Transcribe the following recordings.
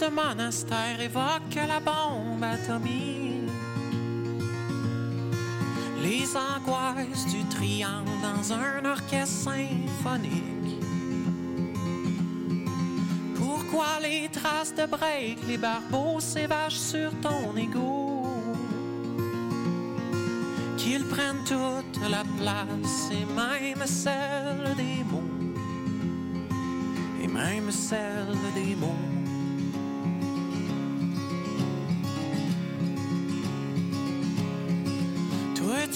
De monastère évoque la bombe atomique. Les angoisses du triangle dans un orchestre symphonique. Pourquoi les traces de break, les barbeaux s'évachent sur ton égo? Qu'ils prennent toute la place et même celle des mots. Et même celle des mots.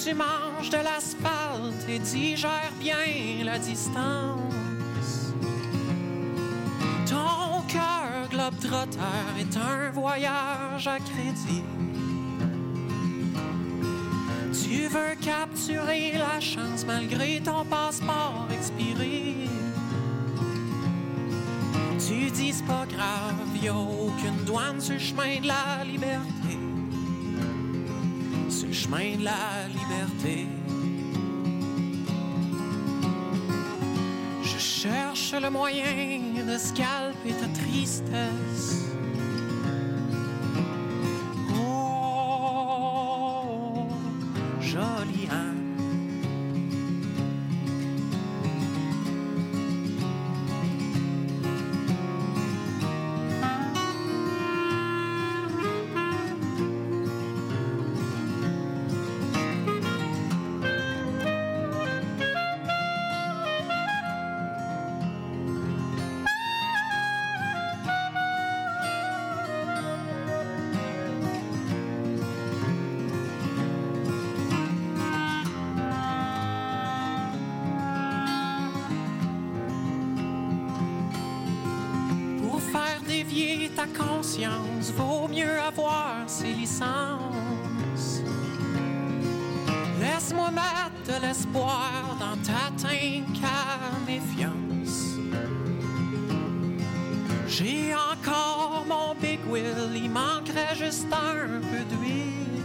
Tu manges de l'asphalte et digères bien la distance. Ton cœur globe-trotteur est un voyage à crédit. Tu veux capturer la chance malgré ton passeport expiré. Tu dis pas grave, y'a aucune douane sur le chemin de la liberté. Sur le chemin de la liberté. Je cherche le moyen de scalper ta tristesse. De l'espoir dans ta méfiance. J'ai encore mon big wheel, il manquerait juste un peu d'huile.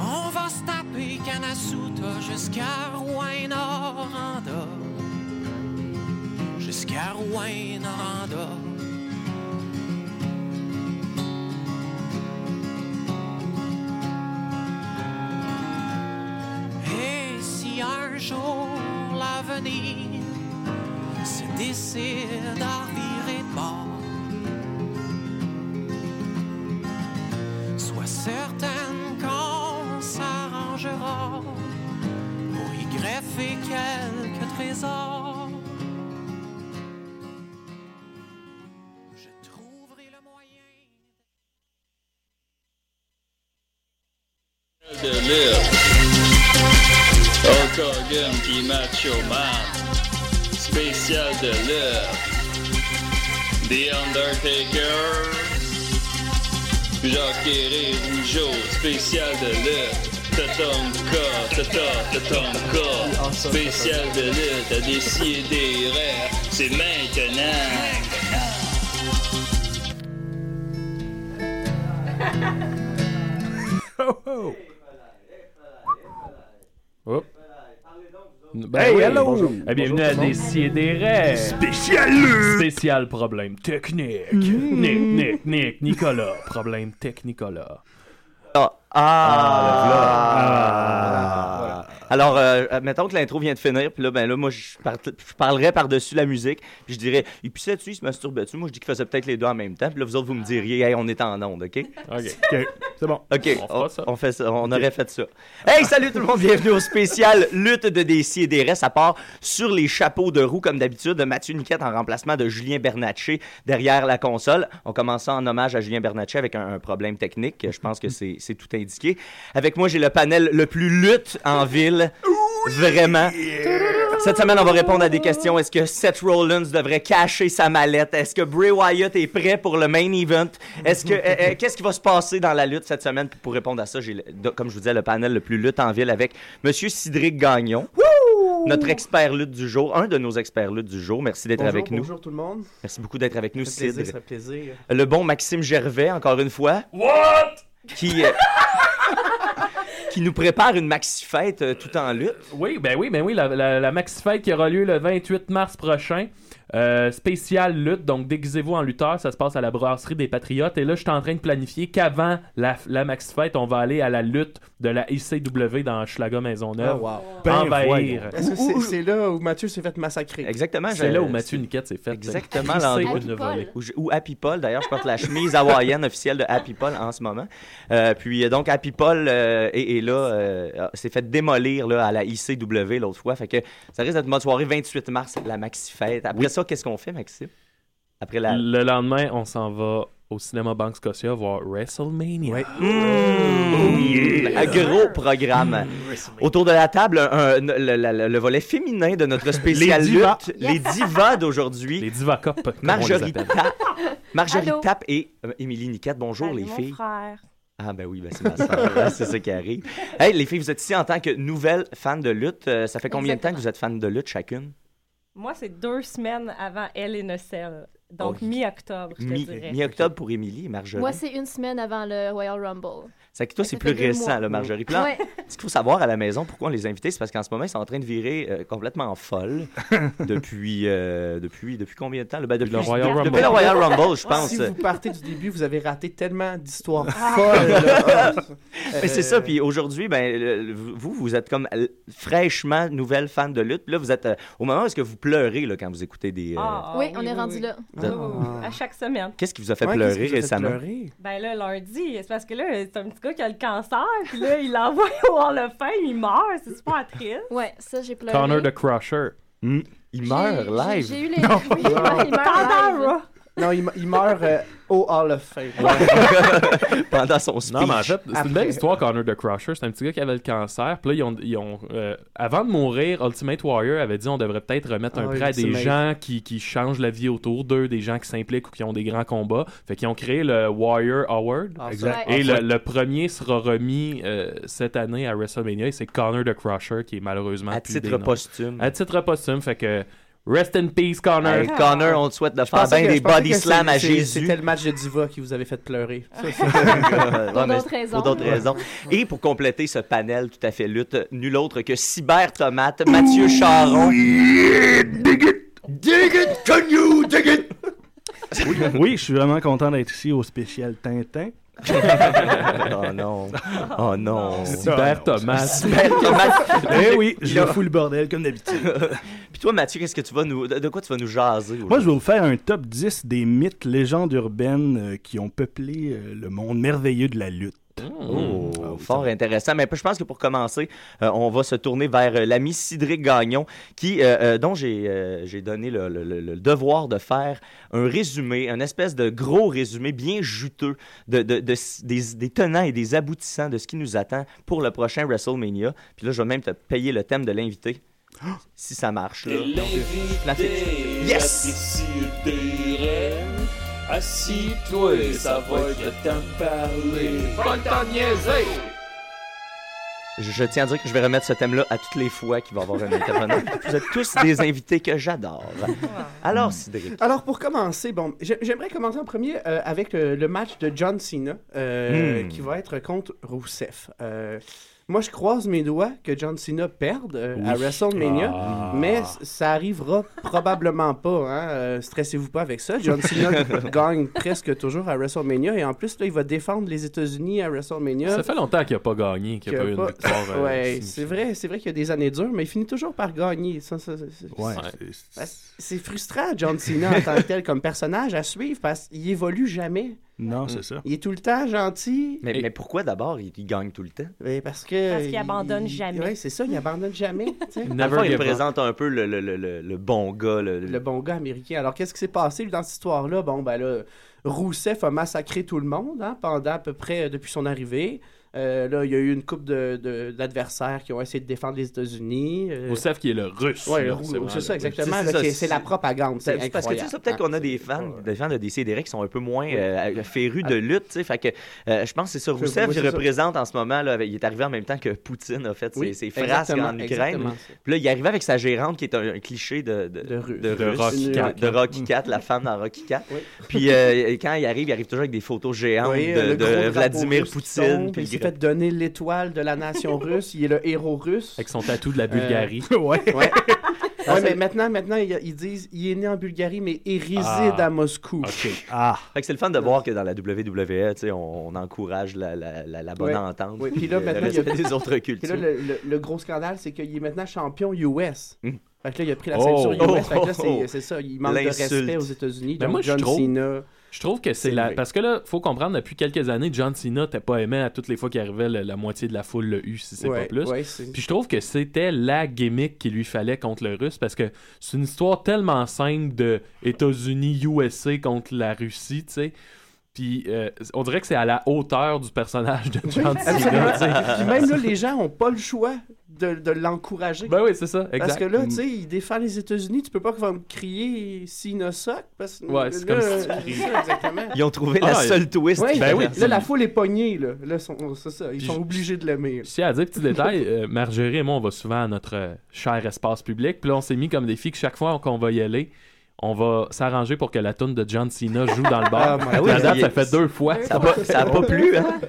On va se taper Kanasuta jusqu'à Rouen-Noranda jusqu'à Rouen-Noranda. Jour l'avenir se décide à virer de bord, sois certaine Hogan puis Macho Man. Spécial de lutte. The Undertaker. Jacques Rougeau. Spécial de lutte. Tatonka, tata, tatonka. Spécial de lutte à décider. C'est maintenant. Oh, oh. Ben Hey, oui, hello! bonjour. Eh, bienvenue à Décideret. Spécial! Spécial problème technique. Nick, Nick, Nick, Nicolas. Problème tech Nicolas. Ah, ah, Ah, Alors, euh, mettons que l'intro vient de finir, puis là, ben là, moi, je, par- je parlerais par-dessus la musique, puis je dirais, il pissait dessus, il se masturbait dessus. Moi, je dis qu'il faisait peut-être les deux en même temps, puis là, vous autres, vous me diriez, hey, on est en onde, OK? Ok. C'est bon. OK, On fera ça. on fait ça, on aurait fait ça. Hey, salut tout le monde, bienvenue au spécial Lutte de DC et des restes, à part sur les chapeaux de roue, comme d'habitude, de Mathieu Niquette en remplacement de Julien Bernatchez derrière la console. On commence ça en hommage à Julien Bernatchez avec un, un problème technique, je pense que c'est c'est tout indiqué. Avec moi, j'ai le panel le plus lutte en ville, vraiment. Cette semaine, on va répondre à des questions. Est-ce que Seth Rollins devrait cacher sa mallette? Est-ce que Bray Wyatt est prêt pour le main event? Est-ce que euh, euh, qu'est-ce qui va se passer dans la lutte cette semaine? Puis Pour répondre à ça, j'ai, comme je vous disais, le panel le plus lutte en ville avec Monsieur Cédric Gagnon, notre expert lutte du jour, un de nos experts lutte du jour. Merci d'être Bonjour, avec nous. bonjour tout le monde. Merci beaucoup d'être avec nous, fait plaisir. Le bon Maxime Gervais, encore une fois. What? Qui, euh, qui nous prépare une maxi fête euh, tout en lutte. Oui, ben oui, ben oui, la, la, la maxi fête qui aura lieu le 28 mars prochain. Euh, spécial lutte, donc déguisez-vous en lutteur, ça se passe à la brasserie des Patriotes. Et là, je suis en train de planifier qu'avant la, la maxi fête, on va aller à la lutte de la ICW dans Schlager Maisonneuve. Oh, wow. Ben, envahir. voyons. Est-ce que c'est c'est là où Mathieu s'est fait massacrer? Exactement. C'est là où Mathieu Niquette s'est fait. Exactement l'endroit. une Happy Paul. d'ailleurs, je porte la chemise hawaïenne officielle de Happy Paul en ce moment. Euh, puis euh, donc, Happy Paul euh, est, est là, euh, s'est fait démolir là, à la ICW l'autre fois. Fait que ça risque d'être bonne soirée, 28 mars, la Maxi Fête. Après ça, qu'est-ce qu'on fait, Maxime? Après la... Le lendemain, on s'en va au cinéma Banque Scotia voir WrestleMania. Ouais. Mmh, un gros programme. Autour de la table, un- le, le- le- le volet féminin de notre spécial Les divas. lutte, les divas d'aujourd'hui. Les on les Marjorie appelle. Tap, Marjorie? Tap et euh, Émilie Niquette. Bonjour les mon filles. frère. Ah ben oui, ben c'est ma sœur, hein, c'est ça qui arrive. Hey les filles, vous êtes ici en tant que nouvelles fans de lutte. Euh, ça fait combien de temps que vous êtes fans de lutte chacune? Moi, c'est deux semaines avant Elle et Nocelle. Donc, Oh. mi-octobre, je te Mi- dirais. Mi-octobre pour Émilie et Marjorie. Moi, c'est une semaine avant le Royal Rumble. C'est que toi, ça c'est plus récent, là, Marjorie. Là, Ouais. ce qu'il faut savoir à la maison, pourquoi on les a invités, c'est parce qu'en ce moment, ils sont en train de virer euh, complètement folle depuis, euh, depuis, depuis combien de temps? là? Ben, depuis le Royal depuis Rumble. le Royal Rumble, je pense. Si vous partez du début, vous avez raté tellement d'histoires Ah. folles. Mais c'est ça, puis aujourd'hui, ben, le- le- vous, vous êtes comme euh, fraîchement nouvelle fan de lutte. Puis là, vous êtes euh, au moment où est-ce que vous pleurez là, quand vous écoutez des... euh, Ah, oui, ah, on est oui, rendu oui. là. Oh, à chaque semaine. Qu'est-ce qui vous a fait ouais, pleurer récemment? pleurer? Ben là, lundi, c'est parce que là, c'est un petit gars qui a le cancer, puis là, il l'envoie au Hall of Fame, il meurt, c'est super triste. Ouais, ça, j'ai pleuré. Connor the Crusher. Il J'ai- meurt live. J'ai eu les. Oui, ouais, il meurt live. Non, il, il meurt euh, au Hall of Fame. pendant son speech. Non, mais en fait, c'est une belle histoire, Connor the Crusher. C'est un petit gars qui avait le cancer. Puis là, ils ont, ils ont, euh, avant de mourir, Ultimate Warrior avait dit on devrait peut-être remettre un Ah, prix à des gens qui, qui changent la vie autour d'eux, des gens qui s'impliquent ou qui ont des grands combats. Fait qu'ils ont créé le Warrior Award. Ah. Exact. Et le, le premier sera remis euh, cette année à WrestleMania et c'est Connor the Crusher qui est malheureusement à titre posthume. À titre posthume, fait que rest in peace Connor. Hey, Connor, on te souhaite de Je faire pensais bien que- des body slams à Jésus. C'était le match de Diva qui vous avait fait pleurer. Ça, d'autres raisons. Pour d'autres raisons. Et pour compléter ce panel tout à fait lutte, nul autre que Cyber Tomate, Mathieu Charon. Oui, je suis vraiment content d'être ici au spécial Tintin. oh non. Oh non. Super Thomas. Cyber Tomate. Eh oui, je fous le bordel comme d'habitude. Puis toi, Mathieu, qu'est-ce que tu vas nous. De quoi tu vas nous jaser Moi, je vais vous faire un top 10 des mythes, légendes urbaines euh, qui ont peuplé euh, le monde merveilleux de la lutte. Oh, Ah, fort intéressant. Mais je pense que pour commencer, euh, on va se tourner vers euh, l'ami Cédric Gagnon, qui, euh, dont j'ai donné le, le- le- le devoir de faire un résumé, un espèce de gros résumé bien juteux de, de- de- des, des tenants et des aboutissants de ce qui nous attend pour le prochain WrestleMania. Puis là, je vais même te payer le thème de l'invité. Si ça marche, là. Yes! Assis-toi, ça va être le temps de parler. Pas le temps de niaiser! Je, je tiens à dire que je vais remettre ce thème-là à toutes les fois qu'il va y avoir un intervenant. Vous êtes tous des invités que j'adore. Alors, Cédric. Alors, pour commencer, bon, j'ai- j'aimerais commencer en premier euh, avec le, le match de John Cena, euh, Hmm. qui va être contre Rousseff. Moi, je croise mes doigts que John Cena perde euh, à WrestleMania, Ah. mais ça arrivera probablement pas. Hein? Euh, Stressez-vous pas avec ça. John Cena gagne presque toujours à WrestleMania, et en plus, là, il va défendre les États-unis à WrestleMania. Ça fait longtemps qu'il n'a pas gagné, qu'il n'y a qu'il pas eu une victoire. euh, ouais, c'est vrai, c'est vrai qu'il y a des années dures, mais il finit toujours par gagner. Ça, ça, ça- c'est- Ouais, C'est frustrant, John Cena, en tant que tel, comme personnage à suivre, parce qu'il évolue jamais. Non, c'est ça. Il est tout le temps gentil. Mais, Et- mais pourquoi d'abord il, il gagne tout le temps? Ouais, parce que. Parce qu'il abandonne jamais. Oui, c'est ça, il abandonne jamais. tu sais. Never il give up. représente un peu le, le, le, le, le bon gars. Le, Le bon gars américain. Alors, qu'est-ce qui s'est passé lui, dans cette histoire-là? Bon, ben là, Rousseff a massacré tout le monde hein, pendant à peu près euh, depuis son arrivée. Euh, là, il y a eu une couple de, de- d'adversaires qui ont essayé de défendre les États-Unis. euh, Rousseff qui est le russe. Vraiment c'est ça, exactement. C'est qui la propagande. C'est parce que tu sais, peut-être qu'on a des fans, Ouais. des fans de DC qui sont un peu moins euh, férus de lutte, tu sais. Fait que euh, je pense que c'est ça. Oui, Rousseff, oui, ça. représente en ce moment, là, il est arrivé en même temps que Poutine a fait ses, Oui, ses frasques exactement, en Ukraine. Puis là, il est arrivé avec sa gérante qui est un, un cliché de, de, De Rocky de- Cat. de Rocky Cat, la femme dans Rocky Cat. Oui. Puis euh, quand il arrive, il arrive toujours avec des photos géantes Oui, de, Vladimir qui Poutine, puis fait donner l'étoile de la nation russe. Il est le héros russe. Avec son tatou de la Bulgarie. ouais. Ouais. Ouais, mais maintenant, maintenant ils, disent il est né en Bulgarie, mais il réside Ah. à Moscou. OK. Ah. Fait que c'est le fun de voir que dans la WWE, tu sais, on, on encourage la, la, la, la bonne Ouais. entente. Oui, puis là, le maintenant, il y a- des autres Puis cultures. là, le, le- le gros scandale, c'est qu'il est maintenant champion US. Hmm. Fait que là, il a pris la Oh. ceinture US. Oh, fait que là, oh, c'est- oh. c'est ça. Il manque de respect aux États-Unis. Ben Donc, moi, je John trouve- Cena. Je trouve que c'est la. Parce que là, faut comprendre, depuis quelques années, John Cena n'était pas aimé à toutes les fois qu'il arrivait, le- la moitié de la foule le eu, si c'est ouais, pas plus. ouais, Puis je trouve que c'était la gimmick qu'il lui fallait contre le russe parce que c'est une histoire tellement simple de États-Unis, USA contre la Russie, tu sais. Puis euh, on dirait que c'est à la hauteur du personnage de John Cena, sais. Puis même là, les gens ont pas le choix de, de l'encourager. Ben oui, c'est ça, exact. Parce que là, tu sais, il défend les États-Unis, tu peux pas comme crier Cena suck. Parce que Ouais, c'est là, comme si tu ça, exactement. Ils ont trouvé Ah, la ouais. seule twist. Ouais, Ben oui. Là, la foule est pognée, là. Là, sont- c'est ça. Ils Puis sont je- obligés de l'aimer. tiens à dire, petit détail, euh, Marjorie et moi, on va souvent à notre euh, cher espace public. Puis là, on s'est mis comme défi que chaque fois qu'on va y aller, on va s'arranger pour que la tune de John Cena joue dans le bar. Ah, Ah oui, la date, il- ça fait deux fois. Ça a pas, plu, hein?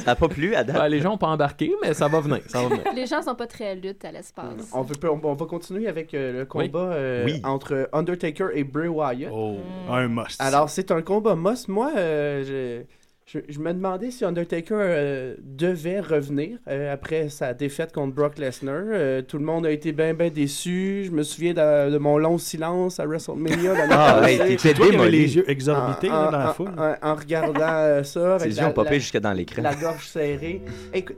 Ça a pas plu à date. Ouais, les gens n'ont pas embarqué, mais ça va venir. Ça va venir. Les gens sont pas très luttes à l'espace. On, on, on va continuer avec euh, le combat euh, Oui. entre Undertaker et Bray Wyatt. Oh. Un must. Alors, c'est un combat must. Moi, euh, je, je, je me demandais si Undertaker euh, devait revenir euh, après sa défaite contre Brock Lesnar. Euh, tout le monde a été bien, bien déçu. Je me souviens de, de mon long silence à WrestleMania. Ah, ouais, t'étais Toi qui avais démoli. les yeux exorbités En- là, en- dans la en- foule. En, en regardant ça, Ses avec yeux la, ont popé la- jusque dans l'écran. la gorge serrée. Écoute,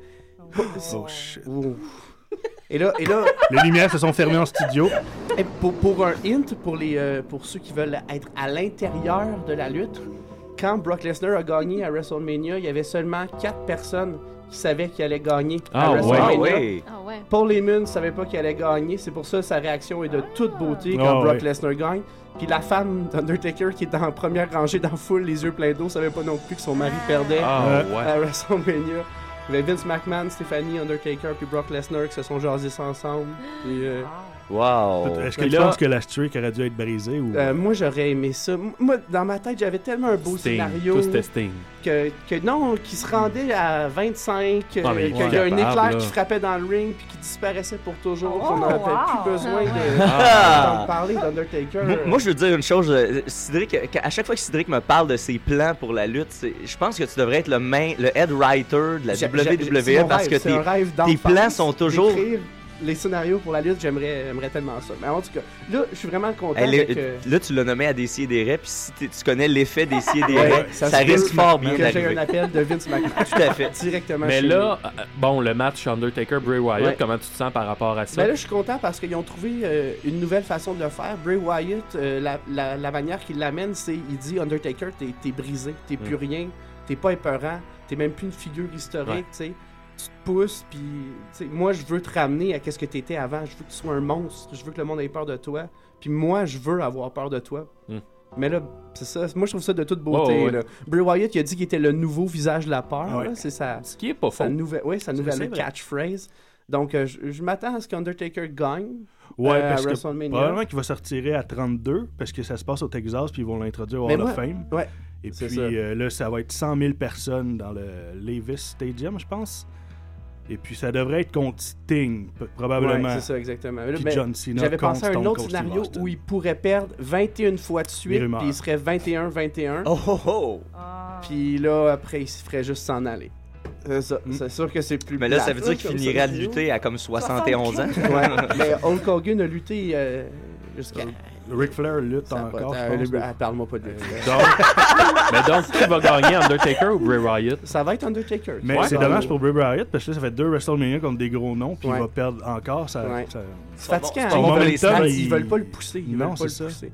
Oh shit. Ouh. Et là, et là Les lumières se sont fermées en studio. Et pour, pour un hint, pour, les, euh, pour ceux qui veulent être à l'intérieur de la lutte, quand Brock Lesnar a gagné à WrestleMania, il y avait seulement quatre personnes qui savaient qu'il allait gagner à Ah, ouais. WrestleMania. Ah ouais. Ah ouais. Paul Heyman ne savait pas qu'il allait gagner, c'est pour ça que sa réaction est de toute beauté quand Brock ouais. Lesnar gagne. Puis la femme d'Undertaker qui est en première rangée dans la foule, les yeux pleins d'eau, savait pas non plus que son mari perdait à WrestleMania. Il y avait Vince McMahon, Stephanie, Undertaker, puis Brock Lesnar qui se sont jasés ensemble. Puis, euh, Wow. Est-ce que Et tu là- penses que la streak aurait dû être brisée ou... Euh, moi, j'aurais aimé ça. Moi, dans ma tête, j'avais tellement un beau Sting. scénario Tout c'était Sting. que, que non, qui se rendait à 25, euh, Ah, mais il est qu'il y a un capable, éclair là. qui frappait dans le ring puis qui disparaissait pour toujours. Oh, on n'aurait wow. plus besoin de Ah. d'entendre parler d'Undertaker. Moi, moi, je veux dire une chose, euh, Cédric, à chaque fois que Cédric me parle de ses plans pour la lutte, c'est- je pense que tu devrais être le main, le head writer de la J'ai- WWE j'ai- c'est mon parce rêve, que c'est tes, un rêve tes d'enfance plans sont toujours. d'écrire Les scénarios pour la lutte, j'aimerais j'aimerais tellement ça. Mais en tout cas, là, je suis vraiment content Hey, avec, le- euh, Là, tu l'as nommé à des et des raies, puis si t'es- tu connais l'effet des et des raies, ça risque fort bien que j'ai d'arriver. un appel de Vince McMahon Tout à fait. directement Mais chez là, euh, bon, le match Undertaker-Bray Wyatt, Ouais. comment tu te sens par rapport à ça? Ben là, je suis content parce qu'ils ont trouvé euh, une nouvelle façon de le faire. Bray Wyatt, euh, la, la- la manière qu'il l'amène, c'est il dit Undertaker, t'es t'es brisé, t'es plus rien, t'es pas épeurant, t'es même plus une figure historique, Ouais. tu sais. Tu te pousses, puis tu moi, je veux te ramener à qu'est-ce que t'étais avant. Je veux que tu sois un monstre. Je veux que le monde ait peur de toi. Puis moi, je veux avoir peur de toi. Hmm. Mais là, c'est ça. Moi, je trouve ça de toute beauté. Ouais, là. Bray Wyatt, il a dit qu'il était le nouveau visage de la peur. Ouais. là. C'est ça. Ce qui est pas Sa faux. nouvelle, oui, sa nouvelle catchphrase. Donc, euh, je, je m'attends à ce qu'Undertaker gagne Ouais, euh, parce à que WrestleMania. probablement qu'il va se retirer à 32 parce que ça se passe au Texas puis ils vont l'introduire au Hall of Fame. ouais, Et puis ça. euh, là, ça va être 100 000 personnes dans le Levis Stadium, je pense. Et puis ça devrait être contre Sting, probablement. Ouais, c'est ça, exactement. Mais là, Puis ben, John Cena J'avais pensé à un Stone autre scénario où il pourrait perdre 21 fois de suite, puis il serait 21-21. Oh oh oh! Ah. Puis là, après, il se ferait juste s'en aller. C'est ça. Mm. C'est sûr que c'est plus Mais là, ça veut dire qu'il comme finirait de scénario. lutter à comme 71 ans. Ouais, mais Hulk Hogan a lutté euh, jusqu'à... Ric Flair lutte Ça a pas- encore, euh, je pense. ah, Parle-moi pas de lui. Donc, mais donc, qui va gagner, Undertaker ou Bray Wyatt? Ça va être Undertaker. Mais Ouais. c'est dommage pour Bray Wyatt parce que là, ça fait deux WrestleMania contre des gros noms, puis Ouais. il va perdre encore. Ça, Ouais. ça- C'est fatigant. Hein, ils, veulent, il- ils veulent pas le pousser. Ils Non, veulent pas c'est le ça. pourquoi-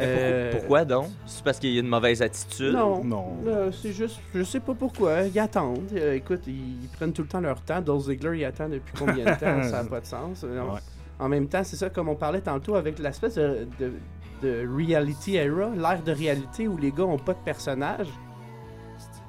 Euh, Pourquoi donc? C'est parce qu'il y a une mauvaise attitude? Non. Non. Là, c'est juste, je sais pas pourquoi. Ils attendent. Euh, écoute, ils, ils prennent tout le temps leur temps. Dolph Ziggler, il attend depuis combien de temps? Ça n'a pas de sens. Euh, non. Ouais. En même temps, c'est ça, comme on parlait tantôt avec l'espèce de, de, de reality era, l'ère de réalité où les gars ont pas de personnage.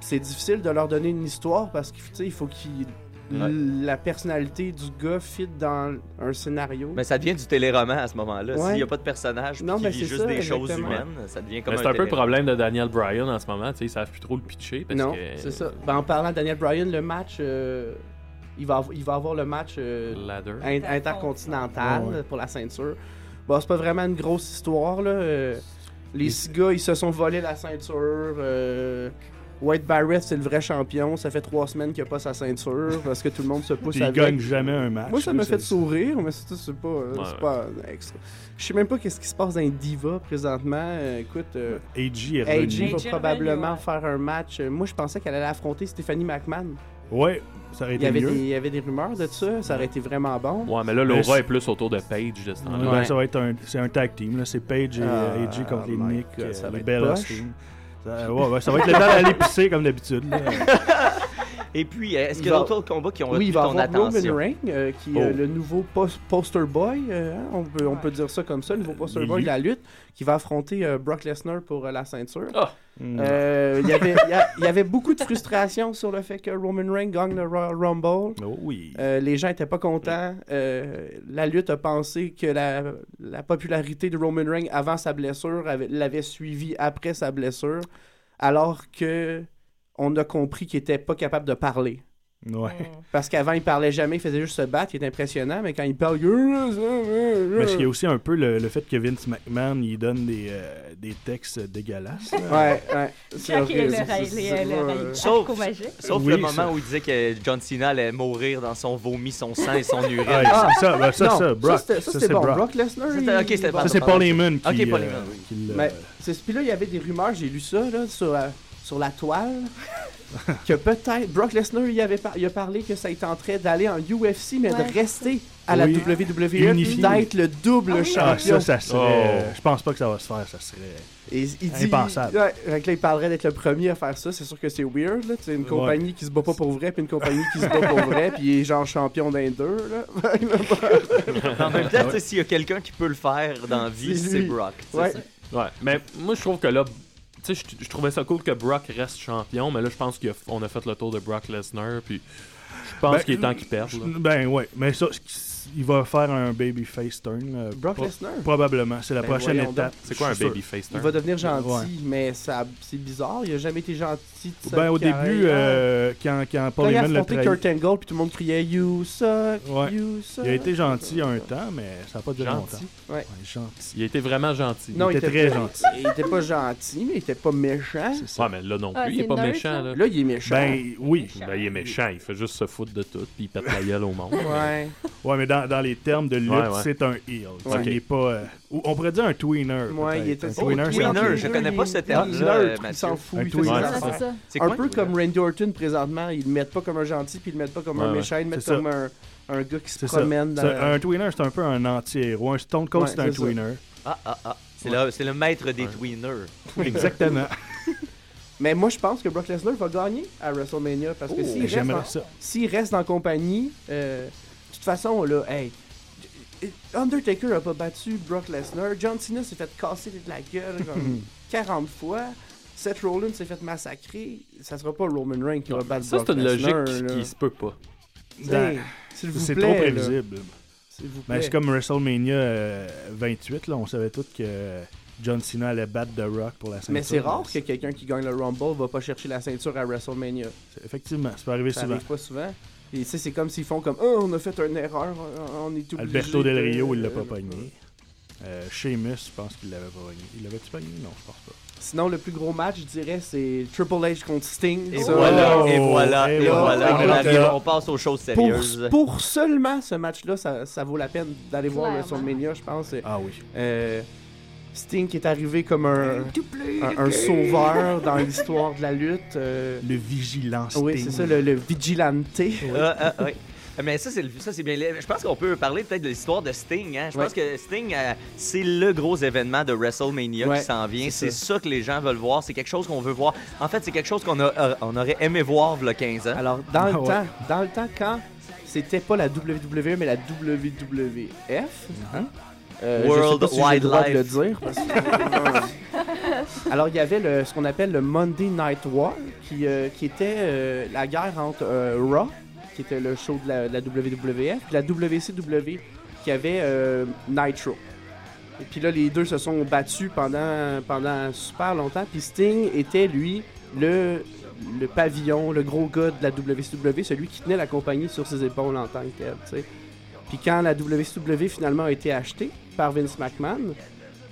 C'est difficile de leur donner une histoire parce qu'il tu sais, il faut qu'ils l- la personnalité du gars fit dans un scénario. Mais ça devient du téléroman à ce moment-là. Ouais. S'il n'y a pas de personnage Non, qui mais vit c'est juste ça, des choses humaines, ça devient comme Mais un c'est un peu le problème de Daniel Bryan en ce moment. tu sais, Ils savent plus trop le pitcher. Parce non, que... c'est ça. Ben, en parlant de Daniel Bryan, le match, euh, il, va avoir, il va avoir le match euh, in- intercontinental Ouais, ouais. pour la ceinture. Bon, c'est pas vraiment une grosse histoire, là. euh, les six gars, ils se sont volés la ceinture. euh, White Barrett, c'est le vrai champion. Ça fait trois semaines qu'il a pas sa ceinture parce que tout le monde se pousse Puis il avec. gagne jamais un match. Moi, ça m'a c'est- fait sourire, mais c'est pas, euh, Ouais, pas un extra. Je sais même pas qu'est-ce qui se passe dans les Diva présentement. Euh, écoute, euh, revenu. va probablement revenu, ouais. faire un match. Moi, je pensais qu'elle allait affronter Stephanie McMahon. Ouais, ça aurait Il y, été avait mieux. des, il y avait des rumeurs de ça. Ça aurait été vraiment bon. Ouais, mais là, l'aura est plus autour de Page de ce temps-là. Ouais, ben, ça va être un, c'est un tag team. là. C'est Page et Ah, euh, AJ contre les Nick, God, euh, ça va les être Bella poche. Team. Ça, ouais, ouais, ça va être le temps d'aller pisser comme d'habitude. là. Et puis, est-ce qu'il y a d'autres combats qui ont Oui, retenu il va ton avoir attention? Roman Reigns, euh, qui est euh, Oh. le nouveau pos- poster boy. euh, hein, on, peut, on peut dire ça comme ça, le nouveau poster boy de la lutte, qui va affronter euh, Brock Lesnar pour euh, la ceinture. Mm. Euh, il, y avait, il y a- il y avait beaucoup de frustration sur le fait que Roman Reigns gagne le Royal Rumble. Oh oui. Euh, les gens étaient pas contents. Euh, la lutte a pensé que la, la popularité de Roman Reigns avant sa blessure avait- l'avait suivi après sa blessure, alors que on a compris qu'il était pas capable de parler. Ouais. Parce qu'avant, il parlait jamais, il faisait juste se battre, il est impressionnant, mais quand il parle... Mais il y a aussi un peu le, le fait que Vince McMahon il donne des, euh, des textes dégueulasses. là. Ouais, ouais. Sauf-. Sauf Oui, le moment ça. où il disait que John Cena allait mourir dans son vomi, son sang et son urine. Ah, c'est ça, ben, ça, non, ça, Brock. ça, c'était c'est bon. Brock. Brock Lesnar, C'était- il- ok, c'était il pas- va- Ça, c'est Paul Heyman qui, Ok, Paul euh, Heyman, oui. qui Mais c'est puis là, il y avait des rumeurs, j'ai lu ça là, sur, la- sur la toile. que peut-être Brock Lesnar il avait par- il a parlé que ça tenterait d'aller en UFC mais Ouais, de rester à la Oui. WWE d'être le double Ah oui. Ah, champion. ça, ça serait. Oh. Je pense pas que ça va se faire. Ça serait. Et il dit Impensable. Que là, il parlerait d'être le premier à faire ça, c'est sûr que c'est weird là, c'est une compagnie qui se bat pas pour vrai puis une compagnie qui se bat pour vrai puis il est genre champion d'un deux là. En même temps, s'il y a quelqu'un qui peut le faire dans la vie, C'est. Brock. ouais. Ouais, mais moi je trouve que là, tu sais, je- trouvais ça cool que Brock reste champion, mais là je pense qu'on a fait le tour de Brock Lesnar, puis je pense Ben, qu'il est temps qu'il perde. là. Ben ouais, mais ça, il va faire un babyface turn. là. Brock Pro- Lesnar? C'est C'est la Ben prochaine voyons étape. C'est quoi un je suis sûr. babyface Il turn? va devenir gentil, Ouais. mais ça c'est bizarre, il a jamais été gentil de sa Ben, au début, euh, quand, quand Quand Paul il a Heyman l'a affronté trahi, Kurt Angle, puis tout le monde criait You suck, Ouais. you suck. il a été gentil un temps, mais ça n'a pas duré Gentil? longtemps. Ouais. Ouais, gentil. Il a été vraiment gentil. Non, il était très gentil. Il était pas gentil, mais il était pas méchant. C'est ça. Ouais, mais là non Ah, plus, il est c'est pas neutre, méchant. Là, il est méchant. Ben oui. Ben, il est méchant, il fait juste se foutre de tout, puis il pète la gueule au monde. ouais. Ouais, mais dans, dans les termes de lutte, Ouais, ouais. c'est un heel. Ouais. Il est pas. euh, ou on pourrait dire un tweener. Ouais, il était un tweener, Oh, tweener, je connais pas ce terme-là, il est s'en fout. Un tweener. ses Ouais, affaires. c'est ça. C'est Un quoi? peu comme Randy Orton présentement, ils le mettent pas comme un gentil, puis ils le mettent pas comme un méchant, ils le mettent comme un, un gars qui se promène dans la- Un tweener, c'est un peu un anti-héros. Un Stone Cold, Ouais, c'est un tweener. Ah, ah, ah. C'est le, c'est le maître des Ouais. tweeners. Exactement. Mais moi, je pense que Brock Lesnar va gagner à WrestleMania parce que Oh, s'il reste, J'aimerais dans- ça. s'il reste en compagnie, euh, toute façon, là, hey, Undertaker a pas battu Brock Lesnar. John Cena s'est fait casser de la gueule comme 40 fois. Seth Rollins s'est fait massacrer. Ça sera pas Roman Reigns qui va battre Ça, Brock c'est une Lesnar. logique là. qui se peut pas. Ben, vous C'est trop prévisible. Ben, c'est comme WrestleMania euh, 28, là, on savait tous que John Cena allait battre The Rock pour la ceinture. Mais c'est rare que quelqu'un qui gagne le Rumble va pas chercher la ceinture à WrestleMania. Effectivement, ça peut arriver Ça souvent. arrive pas souvent. Et tu sais, c'est comme s'ils font comme Oh, on a fait une erreur, on est obligé. Alberto Del Rio, il l'a de- pas pogné. Euh, Sheamus, je pense qu'il l'avait pas pogné. Il l'avait-tu pogné? Non, je pense pas. Sinon, le plus gros match, je dirais, c'est Triple H contre Sting. Et Ça, voilà, Oh, et voilà, et et voilà. voilà. On, arrive, passe aux choses sérieuses. pour seulement ce match-là, ça, ça vaut la peine d'aller voir. WrestleMania, je pense. Ah oui. Euh, Sting qui est arrivé comme un, un, un sauveur dans l'histoire de la lutte. euh, Le vigilant Sting. oui, c'est ça, le, le vigilante. Ah, ah, oui. Mais ça, c'est le- ça, c'est bien. Je pense qu'on peut parler peut-être de l'histoire de Sting. Hein? Je Ouais. pense que Sting, euh, c'est le gros événement de WrestleMania Ouais, qui s'en vient. c'est ça. que les gens veulent voir. C'est quelque chose qu'on veut voir. En fait, c'est quelque chose qu'on a, euh, on aurait aimé voir a 15 ans. Alors, dans le Ah ouais. temps, dans le temps, quand c'était pas la WWE, mais la WWF, hein, euh, World je sais pas si j'ai le droit de le Wildlife. dire. parce que- Alors, il y avait le, ce qu'on appelle le Monday Night War, qui, euh, qui était euh, la guerre entre euh, Raw, qui était le show de la, de la WWF, puis la WCW, qui avait euh, Nitro. Et puis là, les deux se sont battus pendant, pendant super longtemps. Puis Sting était, lui, le, le pavillon, le gros gars de la WCW, celui qui tenait la compagnie sur ses épaules en tant que tel, tu sais. Puis quand la WCW finalement a été achetée par Vince McMahon,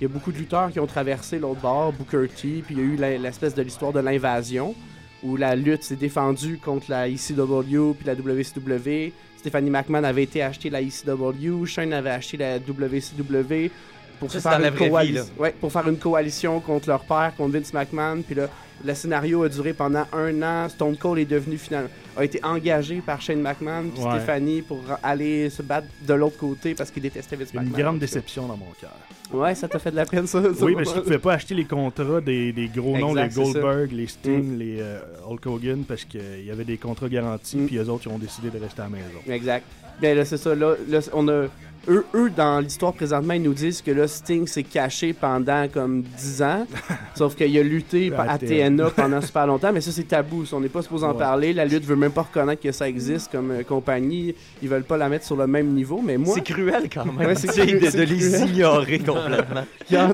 il y a beaucoup de lutteurs qui ont traversé l'autre bord, Booker T, puis il y a eu l'espèce de l'histoire de l'invasion, où la lutte s'est défendue contre la ECW puis la WCW. Stephanie McMahon avait été acheter la ECW, Shane avait acheté la WCW pour Ça, faire une vraie vie, coalition. là. Ouais, pour faire une coalition contre leur père, contre Vince McMahon. Puis là, le scénario a duré pendant un an. Stone Cold est devenu finalement a été engagé par Shane McMahon puis Ouais. Stephanie pour aller se battre de l'autre côté parce qu'il détestait Vince Une McMahon. grande déception dans mon cœur. Ouais, ça t'a fait de la peine ça. Oui, parce qu'ils pas? ne pouvaient pas acheter les contrats des, des gros noms, les ça. Goldberg, les Sting, les euh, Hulk Hogan, parce qu'il y avait des contrats garantis, Mm. puis eux autres, ils ont décidé de rester à la maison. Exact. Bien là, c'est ça. Là, là, on a. Eux, eux, dans l'histoire présentement, ils nous disent que là, Sting s'est caché pendant comme 10 ans. sauf qu'il a lutté À à TNA. Pendant super longtemps, mais ça, c'est tabou. On n'est pas supposé en Ouais. parler. La lutte veut même pas reconnaître que ça existe comme euh, compagnie. Ils veulent pas la mettre sur le même niveau, mais moi. C'est cruel quand même Ouais, c'est de, de les ignorer complètement.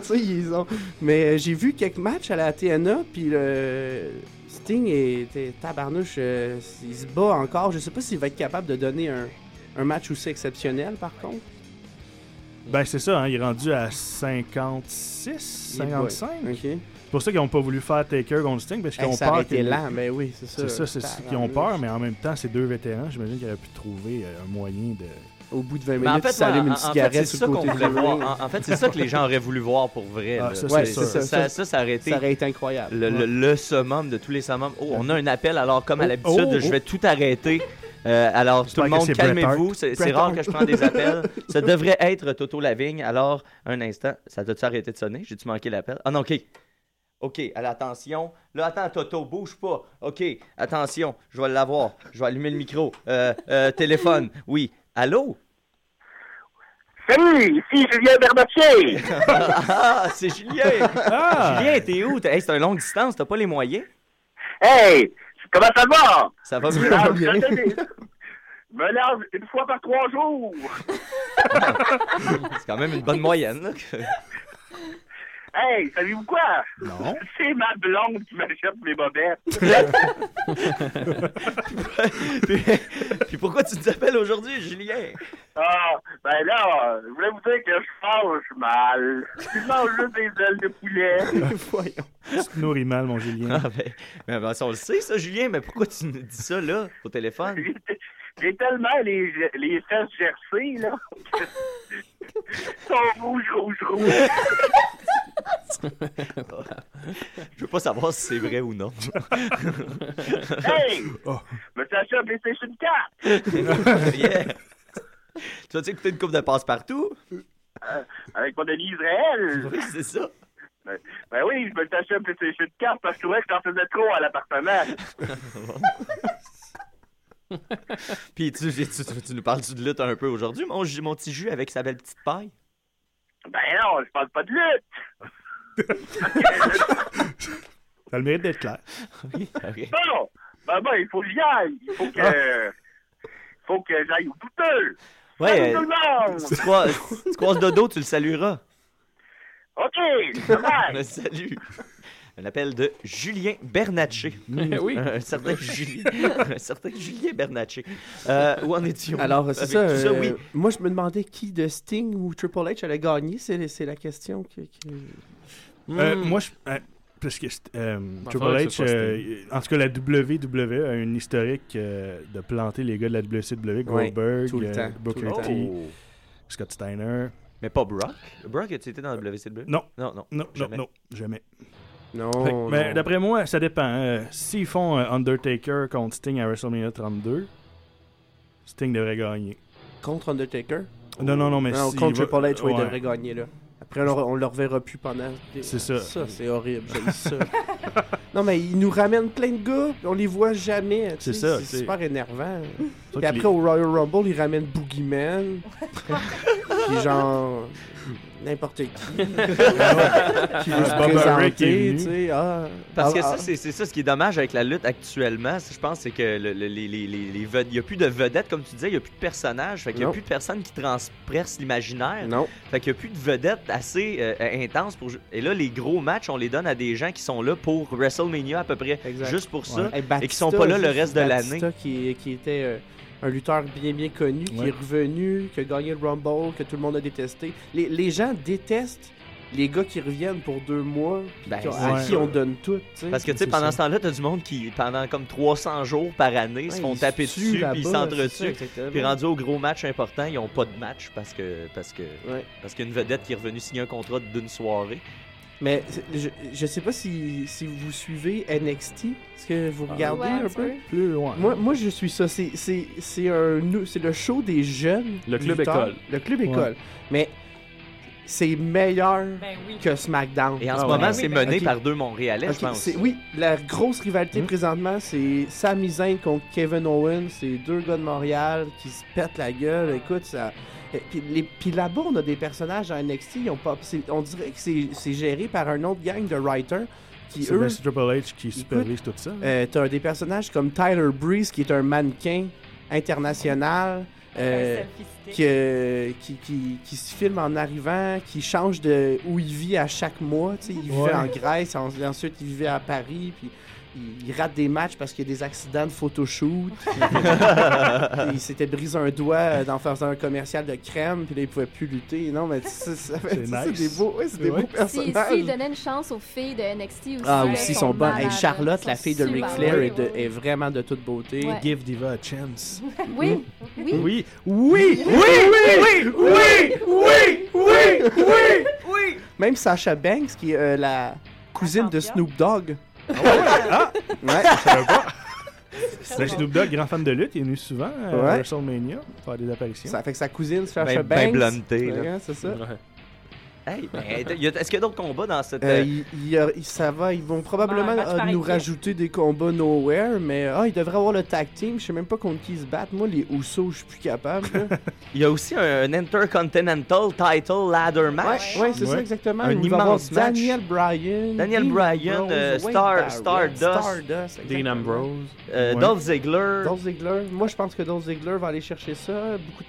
Sais, ils ont. Mais euh, j'ai vu quelques matchs à la TNA, puis le. Sting était tabarnouche. euh, il se bat encore. Je sais pas s'il va être capable de donner un, un match aussi exceptionnel, par contre. Ben, c'est ça, hein, il est rendu à 56, 55. Ok. C'est pour ça qu'ils n'ont pas voulu faire Taker contre Sting, parce qu'ils ont ça peur. été que- lent, mais oui, c'est ça. C'est ça, c'est ce qu'ils ont peur, mais en même temps, c'est deux vétérans. J'imagine qu'ils auraient pu trouver euh, un moyen de. Au bout de 20 Mais en minutes, fait, ils s'allument en- une en fait, cigarette c'est sur ça le qu'on côté voulait du voir. En, en fait, c'est ça que les gens auraient voulu voir pour vrai. Ah, ça, Ouais, ça. Ça, ça, ça aurait été Ça aurait été incroyable. le, le- le summum de tous les summums. Oh, on a un appel. Alors, comme à Oh, l'habitude, oh, je oh. vais tout arrêter. Euh, alors, tout le monde, calmez-vous. C'est rare que je prends des appels. Ça devrait être Toto Lavigne. Alors, un instant. Ça t'a-tu arrêté de sonner? J'ai-tu manqué l'appel? Ah non, OK. OK, alors attention. Là, attends, Toto, bouge pas. OK, attention, je vais l'avoir. Je vais allumer le micro. Euh, euh, téléphone, oui. Allô? Salut, ici Julien Bernatier. ah, c'est Julien! Ah! Julien, t'es où? T'es- Hey, c'est un longue distance, t'as pas les moyens? Hey, comment ça va? Ça va bien? des- je me lave une fois par trois jours. C'est quand même une bonne moyenne. là. Hey, savez-vous quoi? Non. C'est ma blonde qui m'achète mes bobettes. puis, puis pourquoi tu nous appelles aujourd'hui, Julien? Ah, ben là, je voulais vous dire que je mange mal. Je mange juste des ailes de poulet. Voyons. Tu te nourris mal, mon Julien. Ah, ben, ben, ben, on le sait, ça, Julien, mais pourquoi tu nous dis ça, là, au téléphone? J'ai- J'ai tellement les, les fesses gercées, là. sont rouges, rouges, rouges. Je veux pas savoir si c'est vrai ou non. Hey! Oh. Me suis acheté un PlayStation 4 Yeah. Tu vas-tu écouter une coupe de passe-partout? avec mon ami Israël. Oui, c'est ça. Ben, ben oui, je me suis acheté un PlayStation 4 parce que je trouvais que j'en faisais trop à l'appartement. Puis tu, tu, tu- tu nous parles-tu de lutte un peu aujourd'hui, mon, mon petit jus avec sa belle petite paille? Ben non, je parle pas de lutte. Ça a le mérite d'être clair. Oui. Non, ben ben, il faut que j'y aille. Il faut que... Il faut que j'aille au douteux. Ouais, Salut euh, tout le monde! tu, croises, tu croises Dodo, tu le salueras. OK, bye! Le salut. Un appel de Julien Bernatchez. oui. Un certain Julien, un certain Julien Bernatchez. Euh, où en étions Alors, c'est ça. euh, oui. Moi, je me demandais qui de Sting ou Triple H allait gagner. C'est c'est la question que. que- Euh, Hmm. moi, je. euh, parce que euh, Triple H, euh, en tout cas, la WWE a un historique euh, de planter les gars de la WCW, Goldberg, euh, temps, Booker T, Oh. Scott Steiner. Mais pas Brock. Brock, as-tu été dans la WCW? Non. Non, non. Non, Jamais. non, non, jamais. Non. Fait mais non. d'après moi, ça dépend. euh, S'ils font euh, Undertaker contre Sting à WrestleMania 32, Sting devrait gagner. Contre Undertaker? Non, non, non, mais Non, s'il contre Triple H, oui, il devrait gagner là. Après, on, le- on le reverra plus pendant. C'est ça. Ça, c'est horrible. J'aime ça. non, mais ils nous ramènent plein de gars, puis on les voit jamais. C'est ça, C'est c'est- super énervant. Puis après, les- au Royal Rumble, ils ramènent Boogeyman. Puis genre, n'importe qui. qui veut se présenter, venu. tu sais. Ah, Parce que ah, ça, ah, c'est c'est ça, ce qui est dommage avec la lutte actuellement, je pense, c'est que le- le- les, les, les, les ved- il n'y a plus de vedettes, comme tu disais, il n'y a plus de personnages, fait qu'il n'y a plus de personnes qui transpercent l'imaginaire. Non. Fait qu'il n'y a plus de vedettes assez euh, intenses pour. Et là, les gros matchs, on les donne à des gens qui sont là pour WrestleMania à peu près, Exact. juste pour ça. Hey, et qui sont pas là le reste de Batista l'année. Qui, qui était euh, un lutteur bien bien connu, qui est revenu, qui a gagné le Rumble, que tout le monde a détesté. Les, les gens détestent les gars qui reviennent pour deux mois, Ben, qui- c'est à qui on donne tout. Parce que, tu sais, C'est pendant ça. ce temps-là, t'as du monde qui, pendant comme 300 jours par année, se font taper dessus, puis ils s'entretuent. Puis rendu au gros match important, ils ont pas de match parce que parce que Ouais. parce qu'il y a une vedette qui est revenue signer un contrat d'une soirée. Mais je, je sais pas si, si vous suivez NXT. Est-ce que vous regardez Ouais, un peu? Plus loin. Moi, moi, je suis ça. C'est, c'est, c'est, un, nou- c'est le show des jeunes. Le club lutteurs. école. Le club école. Mais c'est meilleur Ben oui. que SmackDown. Et en ce moment, Oui, c'est ben mené par deux Montréalais, je pense. oui, la grosse rivalité Hmm. présentement, c'est Sami Zayn contre Kevin Owens. C'est deux gars de Montréal qui se pètent la gueule. Écoute, ça. et Puis, les- puis là-bas, on a des personnages en NXT. Ils ont pas, on dirait que c'est, c'est géré par un autre gang de writers qui, C'est eux, Triple H qui supervise tout ça. euh, t'as des personnages comme Tyler Breeze, qui est un mannequin international. Euh, qui, euh, qui, qui, qui se filme en arrivant, qui change de où il vit à chaque mois. tu sais. Il vivait Ouais. en Grèce, en- ensuite il vivait à Paris, puis il, il rate des matchs parce qu'il y a des accidents de photoshoot. il s'était brisé un doigt euh, dans faisant un commercial de crème, puis là il pouvait plus lutter. Non, mais C'est nice. des beaux, ouais, c'est des Ouais. beaux Si, personnages. si donnait une chance aux filles de NXT aussi. ah, aussi, sont bonnes. Hey, Charlotte, la fille de Ric Flair, est, de- est vraiment de toute beauté. Ouais. Give Diva a chance. Oui, oui. Oui, oui, oui, oui, oui, oui, oui, oui, oui, oui. Même Sasha Banks, qui est euh, la cousine de. Snoop Dogg. Ah, Ouais? je savais pas. Ben, Snoop Dogg, grand fan de lutte, il est venu souvent à Ouais. WrestleMania faire des apparitions. Ça fait que sa cousine, Sasha Ben- ben Banks. blunté, là. Ouais, c'est ça. Ouais. Hey, ben, est-ce qu'il y a d'autres combats dans cette. Euh, euh, il- il y a- il- ça va, ils vont probablement euh, nous rajouter des combats nowhere, mais ah, ils devraient avoir le tag team. Je sais même pas contre qui ils se battent. Moi, les Usos, je suis plus capable. Il y a aussi un, un Intercontinental Title Ladder ouais, match. ouais, c'est ça Ouais. exactement. Un immense match. Daniel Bryan, Daniel Bryan, euh, Star- Stardust. Stardust, Dean. Ambrose. Euh, Ouais. Dolph Ziggler. Dolph Ziggler. Moi, je pense que Dolph Ziggler va aller chercher ça. Beaucoup de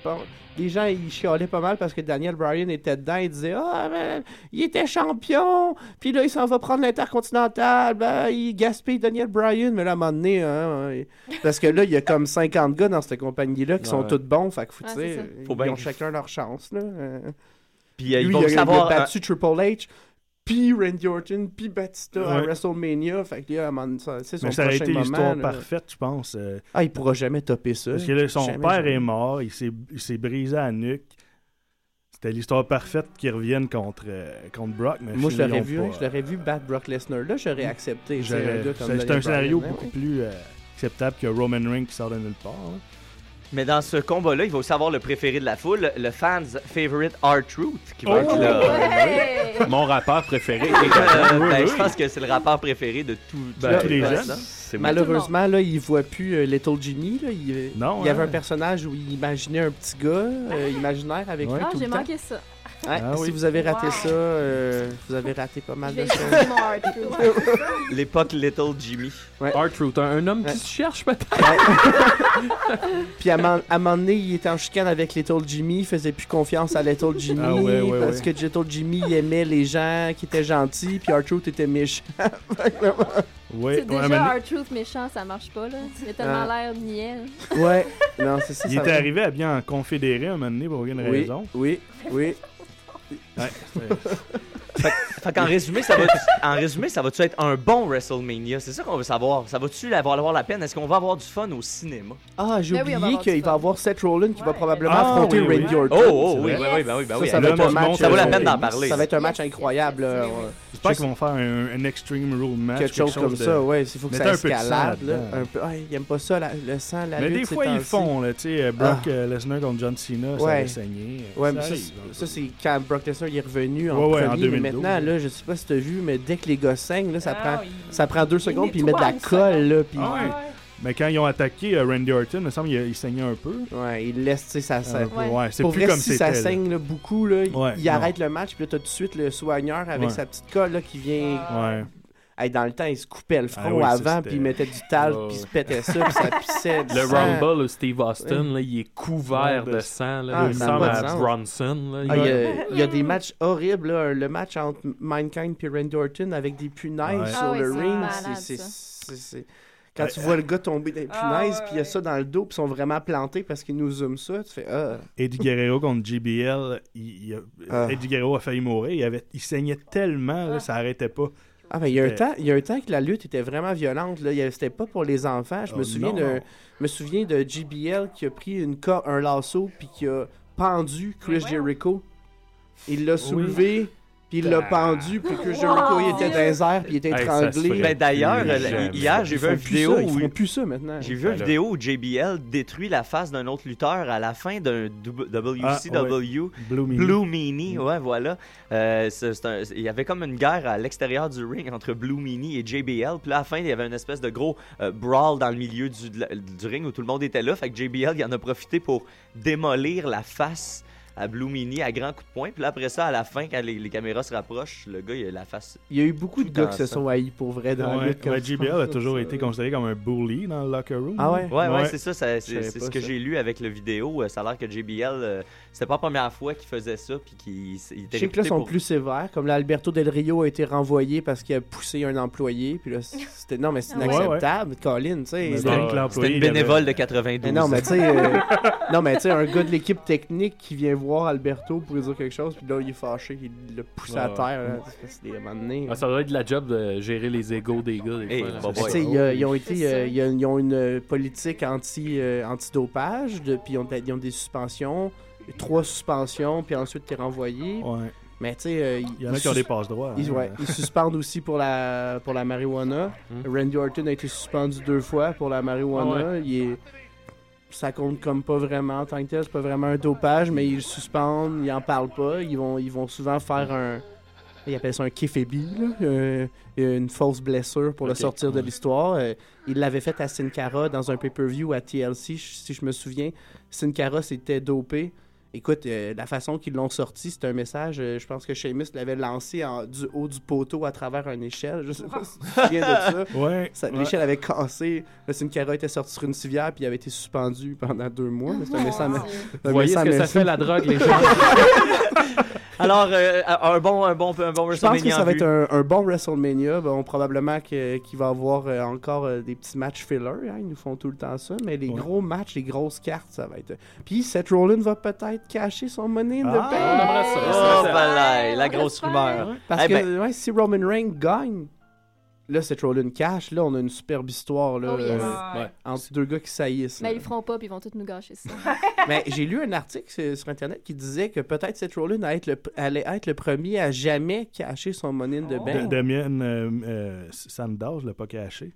Les gens, ils chialaient pas mal parce que Daniel Bryan était dedans. Ils disaient Ah, ben, il était champion. Puis là, il s'en va prendre l'intercontinental. Ben, il gaspille Daniel Bryan. Mais là, à un moment donné, hein, ouais. parce que là, il y a comme 50 gars dans cette compagnie-là qui sont Ouais. tous bons. Fait que, faut, Ouais, ils ont que- chacun leur chance. Là. Euh, Puis euh, ils lui, vont il a, il a savoir. euh, battu Triple H. Puis Randy Orton, puis Batista à. WrestleMania. Fait que là, c'est son Mais ça aurait prochain été l'histoire parfaite, je pense. euh, Ah, il pourra jamais topper ça. Parce que là, son Jamais, père jamais. est mort, il s'est brisé à la nuque. C'était l'histoire parfaite qu'il revienne contre, euh, contre Brock. Mais Moi, je l'aurais vu, je l'aurais vu battre Brock Lesnar. Là, j'aurais accepté. un C'est un scénario Bryan, beaucoup hein. plus euh, acceptable que Roman Reigns qui sort de nulle part. hein. Mais dans ce combat-là, il va aussi avoir le préféré de la foule, le fans favorite R-Truth, qui va Oh! être là. Ouais! Mon rappeur préféré. Euh, ben, je pense que c'est le rappeur préféré de tout, Ben, tous les le jeunes. Malheureusement, là, il voit plus euh, Little Jimmy. Là. Il, Non, il y avait hein. un personnage où il imaginait un petit gars euh, imaginaire avec Ouais. lui Ah, tout j'ai le temps. manqué ça. Ouais, Ah si oui. vous avez raté Wow. ça, euh, vous avez raté pas mal de choses. L'époque Little Jimmy. R-Truth, un, un homme Ouais. qui se cherche peut-être. Puis à, man- à un moment donné, il était en chicane avec Little Jimmy, il faisait plus confiance à Little Jimmy Ah ouais, ouais, parce ouais. que Little Jimmy il aimait les gens qui étaient gentils, puis R-Truth était méchant. Ouais, C'est ouais, déjà art truth méchant, ça marche pas là. Il a tellement Ah. l'air niais. ouais, non, c'est ça. il ça était va. arrivé à bien en confédéré un moment donné pour aucune Oui, raison. oui, oui. Ouais, Fait qu'en résumé, ça va en résumé, ça va-tu être un bon WrestleMania? C'est ça qu'on veut savoir. Ça va-tu avoir, avoir la peine? Est-ce qu'on va avoir du fun au cinéma? Ah, j'ai Ben oui, va oublié avoir qu'il va fun. avoir Seth Rollin qui va probablement Ah, affronter oui, oui. Randy Orton. Oh, oh, oui, oui, oui, ben oui, ben Ça, oui. ça va être un match. monde, ça vaut la euh, peine d'en parler. Ça va être un match incroyable. Ouais. J'espère Je qu'ils vont faire un, un Extreme Rule match. quelque chose comme de- ça, ouais. Il faut que Mettez ça un peu de sang escalade. Là. Un peu... ouais, ils aiment pas ça, la- le sang, la Mais lutte, des fois, ils font, là. Tu sais, euh, Brock Ah. euh, Lesnar contre John Cena, ça Ouais. a saigné. Ouais, mais ça, hein. ça, c'est quand Brock Lesnar est revenu en premier. Mais 2012. maintenant, là, je sais pas si t'as vu, mais dès que les gars saignent, là, ça, Ah, prend, il- ça prend deux secondes, puis ils mettent de la colle, là, puis Ah ouais. Mais quand ils ont attaqué euh, Randy Orton, il me semble qu'il il saignait un peu. Ouais, il laisse, tu sais, ça, peu, Ouais. ouais, c'est Pour plus vrai, comme si ça saigne là, beaucoup, là, il- Ouais, il non. arrête le match, puis là, t'as tout de suite le soigneur avec Ouais. sa petite colle là, qui vient. Ouais. Hey, dans le temps, il se coupait le front Ah oui, ça, avant, puis il mettait du talc, puis il se pétait ça, puis ça pissait. du Le sang. Rumble, là, Steve Austin, là, il est couvert Ouais, de de- sang. Là, Ah, il ressemble à sens. Bronson. Là, Ah, il- y a, il y a des matchs horribles, là. le match entre Mankind et Randy Orton avec des punaises Ouais. sur Ah oui, le ring. c'est- Quand tu vois le gars tomber dans les Ah, punaises, puis il y a ça dans le dos, puis ils sont vraiment plantés parce qu'ils nous zooment ça, tu fais Ah. Eddie Guerrero contre JBL, il- il a-. Eddie Guerrero a failli mourir. Il, avait, il saignait tellement, là, ça arrêtait pas. Ah, ben, il y a un temps, il y a un temps que la lutte était vraiment violente. Là. C'était pas pour les enfants. Je me Oh, souviens non, de, non. je me souviens de JBL qui a pris une un lasso puis qui a pendu Chris Mais. Jericho. Il l'a soulevé puis il l'a pendu puis Chris Jericho il était dans les airs puis il était étranglé. Ben, d'ailleurs, hier, j'ai Ils vu une vidéo ça, ils où font plus ça maintenant. J'ai vu une vidéo où JBL détruit la face d'un autre lutteur à la fin d'un WCW. Blue Meanie. Blue Meanie, ouais, voilà. Euh, un- il y avait comme une guerre à l'extérieur du ring entre Blue Meanie et JBL. Puis là, à la fin, il y avait une espèce de gros euh, brawl dans le milieu du, du ring où tout le monde était là. Fait que JBL, il en a profité pour démolir la face à Blue Meanie à grands coups de poing. Puis là, après ça, à la fin, quand les, les caméras se rapprochent, le gars, il a la face. Il y a eu beaucoup de gars qui se sont haïs pour vrai dans la Ouais, lutte. comme ouais, ça. JBL a toujours été considéré comme un bully dans le locker room. Ah ouais? Ouais, ouais, Ouais. c'est ça. c'est ce que j'ai lu avec le vidéo. Euh, Ça a l'air que JBL, euh, c'était pas la première fois qu'il faisait ça. Puis qu'il il était Je sais que là, sont pour- plus sévères. Comme là, Alberto Del Rio a été renvoyé parce qu'il a poussé un employé. Puis là, c'était... Non, mais c'est ouais. inacceptable, Colin, tu sais. C'était- une avait- bénévole de 92 Mais non, mais ans. tu sais, euh, non, mais tu sais, un gars de l'équipe technique qui vient voir Alberto pour lui dire quelque chose, puis là, il est fâché, il l'a poussé à Ouais. terre. là. C'est des Ah, ça doit être de la job de gérer les égos des gars. Des Hey, fois, bah, y a- ils ont été, euh, ils ont une euh, politique anti, euh, anti-dopage, de- puis ils ont, ils ont des suspensions, trois suspensions, puis ensuite t'es renvoyé. Ouais. Mais tu sais, euh, ils- Il y en a qui ont des passes droits. Ils, hein. ouais, ils suspendent aussi pour la, pour la marijuana. Hmm. Randy Orton a été suspendu deux fois pour la marijuana. Ah Il est... Ça compte comme pas vraiment en tant que tel, c'est pas vraiment un dopage, mais ils le suspendent, ils en parlent pas. Ils vont, ils vont souvent faire un. Ils appellent ça un kéfébi, là, euh, une fausse blessure pour le sortir de l'histoire. Euh, il l'avait fait à Sin Cara dans un pay-per-view à TLC, si je me souviens. Sin Cara s'était dopé. Écoute, euh, la façon qu'ils l'ont sorti, c'est un message. euh, je pense que Sheamus l'avait lancé en- du haut du poteau à travers une échelle. Je sais pas si tu te souviens de ça. Ouais. Ça- ouais. L'échelle avait cassé. Là, Sin Cara était sorti sur une civière puis il avait été suspendu pendant deux mois. Mais C'est un message. Vous voyez ce que ça fait la drogue, les gens? Alors, euh, un bon, un bon, un bon Je pense que WrestleMania ça va vue. être un, un bon WrestleMania. Bon, probablement qu'il va y avoir encore des petits matchs filler. hein, Ils nous font tout le temps ça. Mais les Ouais. gros matchs, les grosses cartes, ça va être. Puis Seth Rollins va peut-être cacher son money in the Ah, bank. on aimerait ça. Oh, Ça, là, la On grosse rumeur. Parce Eh que ben- ouais, si Roman Reigns gagne, là, Seth Rollins cash. Là, on a une superbe histoire là, Oh, yes. euh, Ouais. entre deux gars qui saillissent. Mais là. ils le feront pas, puis ils vont tous nous gâcher ça. Mais j'ai lu un article sur, Internet qui disait que peut-être Seth Rollins allait être, le, allait être le premier à jamais cacher son money in the De- bank. Damien euh, euh, Sandow, je l'ai pas caché.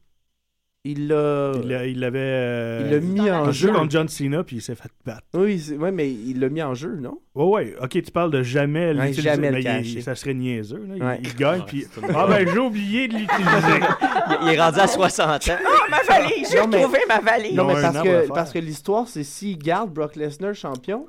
Il l'a Il l'a- il l'avait. euh, il l'a mis en jeu contre John Cena, puis il s'est fait battre. Oui, ouais, mais il l'a mis en jeu, non? Ouais, ouais. Ok, tu parles de jamais Ouais, l'utiliser. jamais mais cacher. ça serait niaiseux. Là. Il- Ouais. Il, gagne, Ouais, puis. Ah, ben, j'ai oublié de l'utiliser. Il, il est rendu à 60 ans. Ah, ma valise! J'ai mais- retrouvé ma valise! Non, mais parce que, parce que l'histoire, c'est s'il garde Brock Lesnar champion,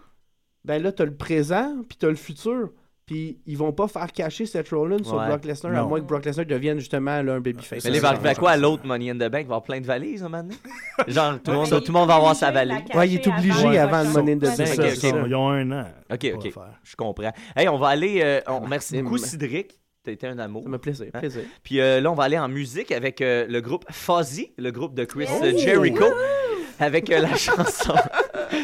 ben là, t'as le présent, puis t'as le futur. Puis ils vont pas faire cacher Seth Rollins sur. Brock Lesnar, à moins que Brock Lesnar devienne justement là, un babyface. Mais les va arriver à quoi à l'autre Money in the Bank? Il va avoir plein de valises, un moment donné? Genre, tout le monde, Mais tout le monde va avoir sa valise. Ouais, il est obligé cacher avant le Money in the Bank. c'est Ça, Ok, ça, ok. Ils ont un an. Ok, ok. faire. Je comprends. Hey, on va aller. euh, on, merci Maxime. beaucoup, Cédric. T'as été un amour. Ça me plaisir, Hein? plaisir. Puis euh, là, on va aller en musique avec euh, le groupe Fuzzy, le groupe de Chris Oh! Jericho, avec euh, la chanson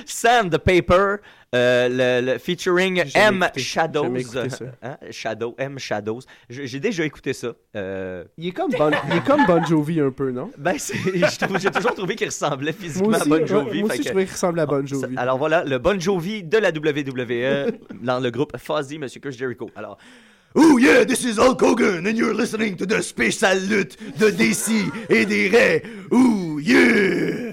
Sand the Paper, euh, le, le featuring M écouté. Shadows. Hein? Shadow, M Shadows. Je- J'ai déjà écouté ça. Euh, Il est comme Bon, il est comme bon Jovi un peu, non? ben, j'ai toujours trouvé qu'il ressemblait physiquement aussi, à Bon ouais, Jovi. moi aussi je trouvais qu'il ressemble à Bon Jovi. alors voilà, le Bon Jovi de la WWE dans le groupe Fuzzy, Monsieur Chris Jericho. Alors, Oh yeah, this is Hulk Hogan, and you're listening to the spécial lutte de DC et des Rays. Ooh yeah!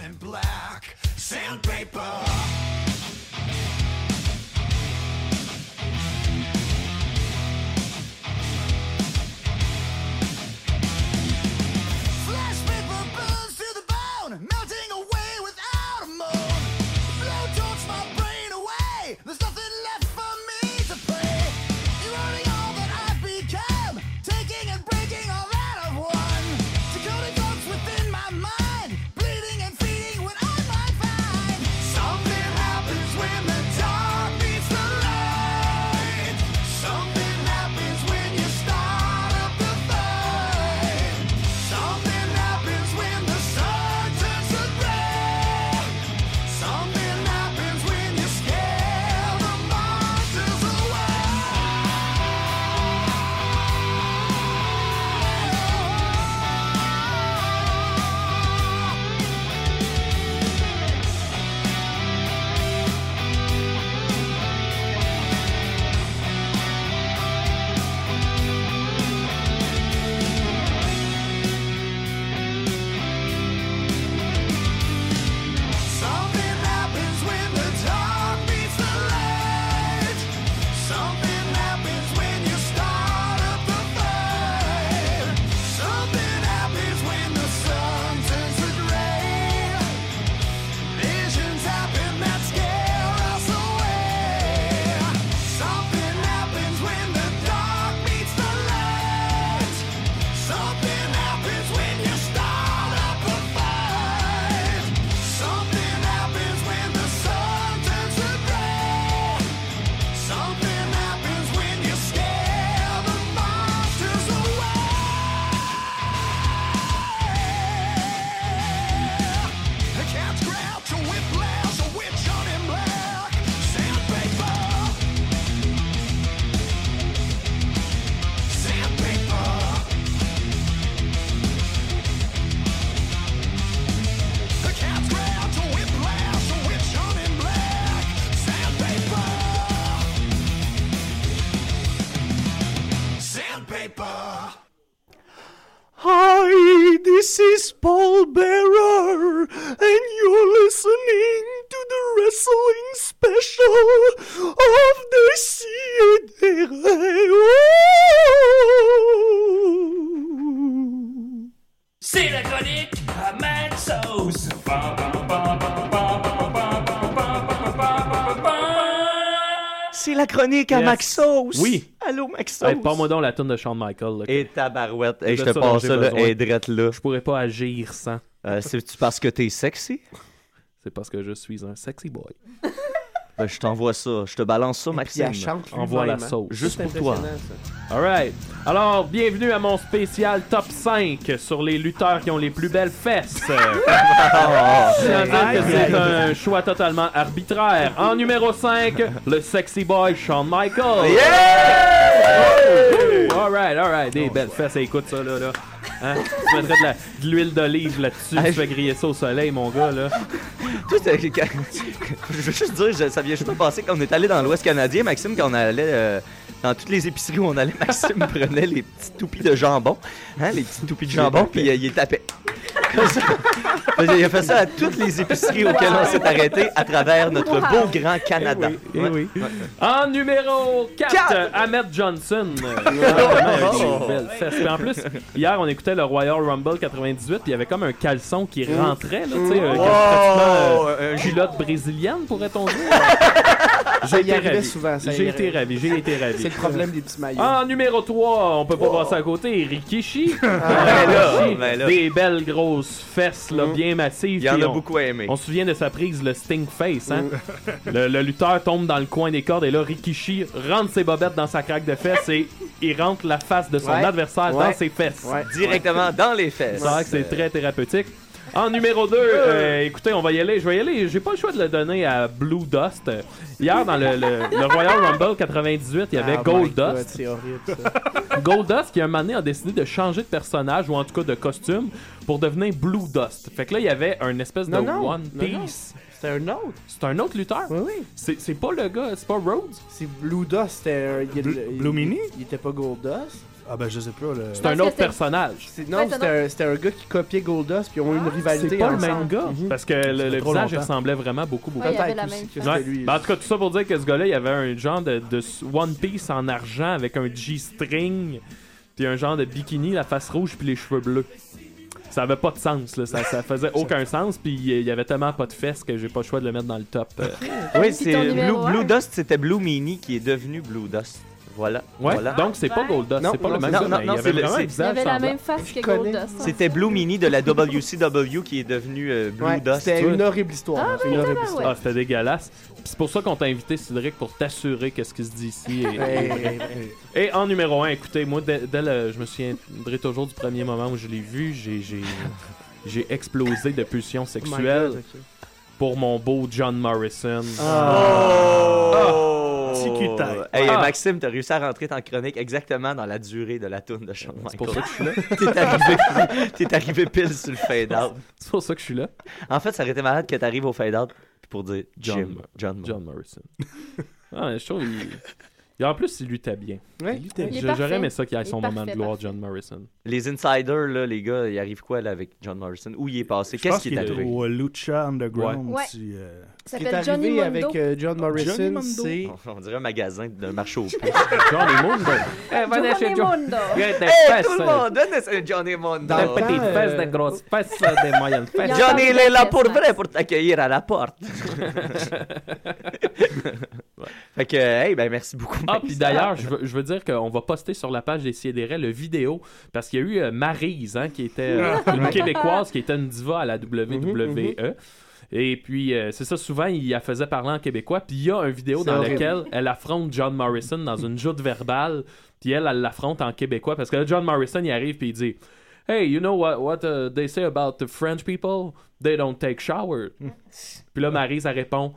a witch hunt in black. Sandpaper. À Yes. Maxos. Oui. Allô, Maxos. Hey, Pas-moi donc la tune de Shawn Michaels. là. Et tabarouette. Hey, je te passe ça, là, drette là. Je pourrais pas agir sans. Euh, C'est-tu parce que t'es sexy? C'est parce que je suis un sexy boy. Ben, je t'envoie ça. Je te balance ça, Puis Maxime. elle chante Envoie la hein. sauce. Juste pour toi. Alright. Alors, bienvenue à mon spécial top 5 sur les lutteurs qui ont les plus belles fesses. Ah, Je tiens à dire que c'est un choix totalement arbitraire. En numéro 5, le sexy boy Shawn Michaels. Oh! Alright, alright. Des belles fesses. Écoute ça, là. là. Hein? Tu mettrais de l'huile d'olive là-dessus. Tu fais griller ça au soleil, mon gars, là. Je veux juste dire, ça vient juste de passer quand on est allé dans l'Ouest canadien, Maxime, quand on allait euh, dans toutes les épiceries où on allait, Maxime prenait les petits toupis de jambon, hein, les petits toupis de jambon, puis euh, il les tapait. Comme ça. il a fait ça à toutes les épiceries auxquelles on s'est arrêté à travers notre beau grand Canada. Eh oui, eh Ouais. oui. En numéro 4, Quatre. Ahmed Johnson. Euh. Puis en plus, hier, on écoutait le Royal Rumble 98, puis il y avait comme un caleçon qui rentrait, là, tu sais, euh, pratiquement euh, un culotte brésilienne, pourrait-on dire. Y été ravi. souvent, J'ai été ravi, j'ai été ravi. C'est le problème des petits maillots. En numéro 3, on peut pas passer à côté, Rikishi. Ben là, Rikishi, ben là. Des belles grosses fesses là, bien massives. Il y en a on- beaucoup aimé. On se souvient de sa prise, le Sting Face. Hein? le, le lutteur tombe dans le coin des cordes et là, Rikishi rentre ses bobettes dans sa craque de fesses et il rentre la face de son Ouais. adversaire dans ses fesses. Ouais. Directement dans les fesses. C'est vrai que c'est très thérapeutique. En numéro 2, écoutez, on va y aller. Je vais y aller. J'ai pas le choix de le donner à Blue Dust. Hier, dans le, le- le Royal Rumble 98, il y avait Ah, Gold God, Dust. C'est horrible, ça. Gold Dust qui un moment donné a décidé de changer de personnage ou en tout cas de costume pour devenir Blue Dust. Fait que là il y avait un espèce Non, de non, One non, non. Piece. C'était un autre. C'est un autre lutteur. Oui, oui. C'est c'est pas le gars, c'est pas Rhodes? C'est Blue Dust. C'était Blue- il- Blue Mini? Il était pas Gold Dust. Ah ben je sais pas. Le... C'est un autre personnage. Non, c'était un, gars qui copiait Goldust, puis ils ont eu une rivalité. C'est pas le même gars Mhm. parce que le, le visage ressemblait vraiment beaucoup beaucoup. Ben, en tout cas, tout ça pour dire que ce gars-là, il avait un genre de, de One Piece en argent avec un G-string, puis un genre de bikini, la face rouge, puis les cheveux bleus. Ça avait pas de sens, là. Ça, ça faisait aucun sens, puis il y avait tellement pas de fesses que j'ai pas le choix de le mettre dans le top. euh. Oui, c'est Blue, Blue? Dust, c'était Blue Mini qui est devenu Blue Dust. Voilà. Ouais, voilà. donc c'est pas. Goldust, Non, c'est pas non, le même non, non, non, il avait le- vraiment un c'est- Il visage avait la même face que. Goldust. hein. C'était Blue Mini de la WCW qui est devenu euh, Blue Ouais, Dust. C'était une horrible histoire. Ah, une horrible histoire. ouais. Ah, c'était dégueulasse. C'est pour ça qu'on t'a invité, Cédric, pour t'assurer qu'est-ce qui se dit ici. Et, en numéro 1, écoutez, moi, dès, dès le- je me souviendrai toujours du premier moment où je l'ai vu, j'ai, explosé de pulsions Oh sexuelles pour mon beau John Morrison. Oh! Petit cul-tête. Hey, Ah. Maxime, t'as réussi à rentrer ta chronique exactement dans la durée de la tourne de Shawn C'est pour ça Michaels. que je suis là. T'es arrivé, t'es arrivé pile sur le fade-out. C'est pour ça que je suis là. En fait, ça aurait été malade que t'arrives au fade-out pour dire John Jim. John. John Morrison. Ah, je trouve il... Et en plus, il luttait bien. Ouais. Il Je- parfait. J'aurais aimé ça qu'il ait son moment de gloire, parfait. John Morrison. Les insiders, là, les gars, il arrive quoi là, avec John Morrison? Où il est passé? Je Qu'est-ce pense qui est qu'il arrivé? au Lucha Underground. Ouais. si, euh, Ce qui est s'appelle Johnny arrivé Mundo. avec euh, John Johnny Morrison, Mundo. c'est. On, dirait un magasin de marché aux puces. Johnny Mundo. Johnny Mundo. hey, tout le monde, donne Johnny le Des petites fesses, des grosses fesses, des moyennes fesses. Johnny, il est là pour vrai pour t'accueillir à la porte. Fait que, hey, ben merci beaucoup. Ah, puis d'ailleurs, je veux, je veux dire qu'on va poster sur la page des Sidérés le vidéo, parce qu'il y a eu euh, Maryse, hein, qui était euh, une Québécoise, qui était une diva à la WWE. Et puis, euh, c'est ça, souvent, il la faisait parler en québécois. Puis il y a une vidéo dans laquelle elle affronte John Morrison dans une joute verbale. Puis elle, elle l'affronte en québécois. Parce que là, John Morrison, il arrive puis il dit Hey, you know what, what uh, they say about the French people? They don't take shower. puis là, Maryse, elle répond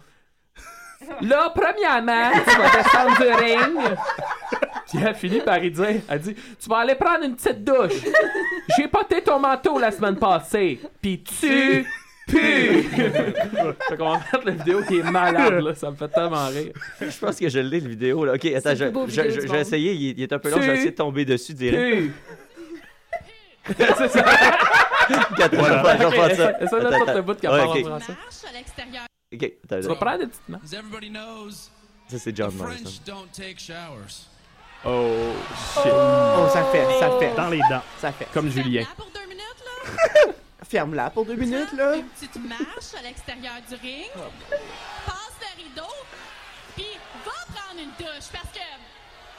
Là, premièrement, tu vas descendre du ring. Puis elle finit par y dire, elle dit, tu vas aller prendre une petite douche. J'ai porté ton manteau la semaine passée. Puis tu pues. fait qu'on va mettre la vidéo qui est malade, là. Ça me fait tellement rire. Je pense que je l'ai, le vidéo. Là. Ok, attends, je, plus beau je- vidéo je- du j'ai monde. essayé, il, est- il est un peu long, j'ai essayé de tomber dessus direct. C'est ça. Attends, Voilà. je vais faire ça. Essaye de Attends, mettre attends. le bout qui Ouais, parle ok. en français. marche à l'extérieur. Ok, attends, Tu vas attends. prendre des petites mains. As everybody knows, Ça, c'est the John Morrison. French don't take showers. Oh, shit. Oh, ça fait, ça fait, dans les dents. ça fait. Comme Julien. Là, pour deux minutes, là. Ferme-la pour deux minutes, là. Une petite marche à l'extérieur du ring. Passe le rideau. Puis va prendre une douche parce que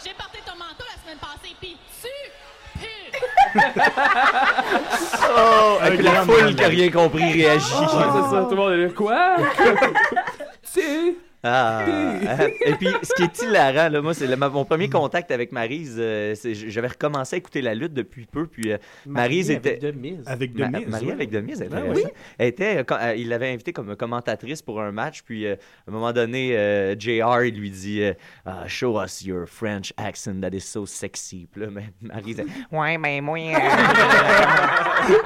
j'ai porté ton manteau la semaine passée. Puis tu. Oh, avec la foule qui a rien compris réagit. Ouais, c'est ça, tout le monde est là. Quoi? tu Ah, euh, et puis, ce qui est hilarant, là, moi, c'est mon premier contact avec Maryse. euh, j'avais recommencé à écouter la lutte depuis peu, puis euh, avec était. Demise. Avec Ma- Demise. Marie ouais. avec Demise, elle, Ah, était- oui. elle était, euh, quand- il l'avait invitée comme commentatrice pour un match, puis euh, à un moment donné, euh, JR, il lui dit euh, Ah, Show us your French accent that is so sexy. Puis là, mais Marie disait Ouais, ben moi, euh,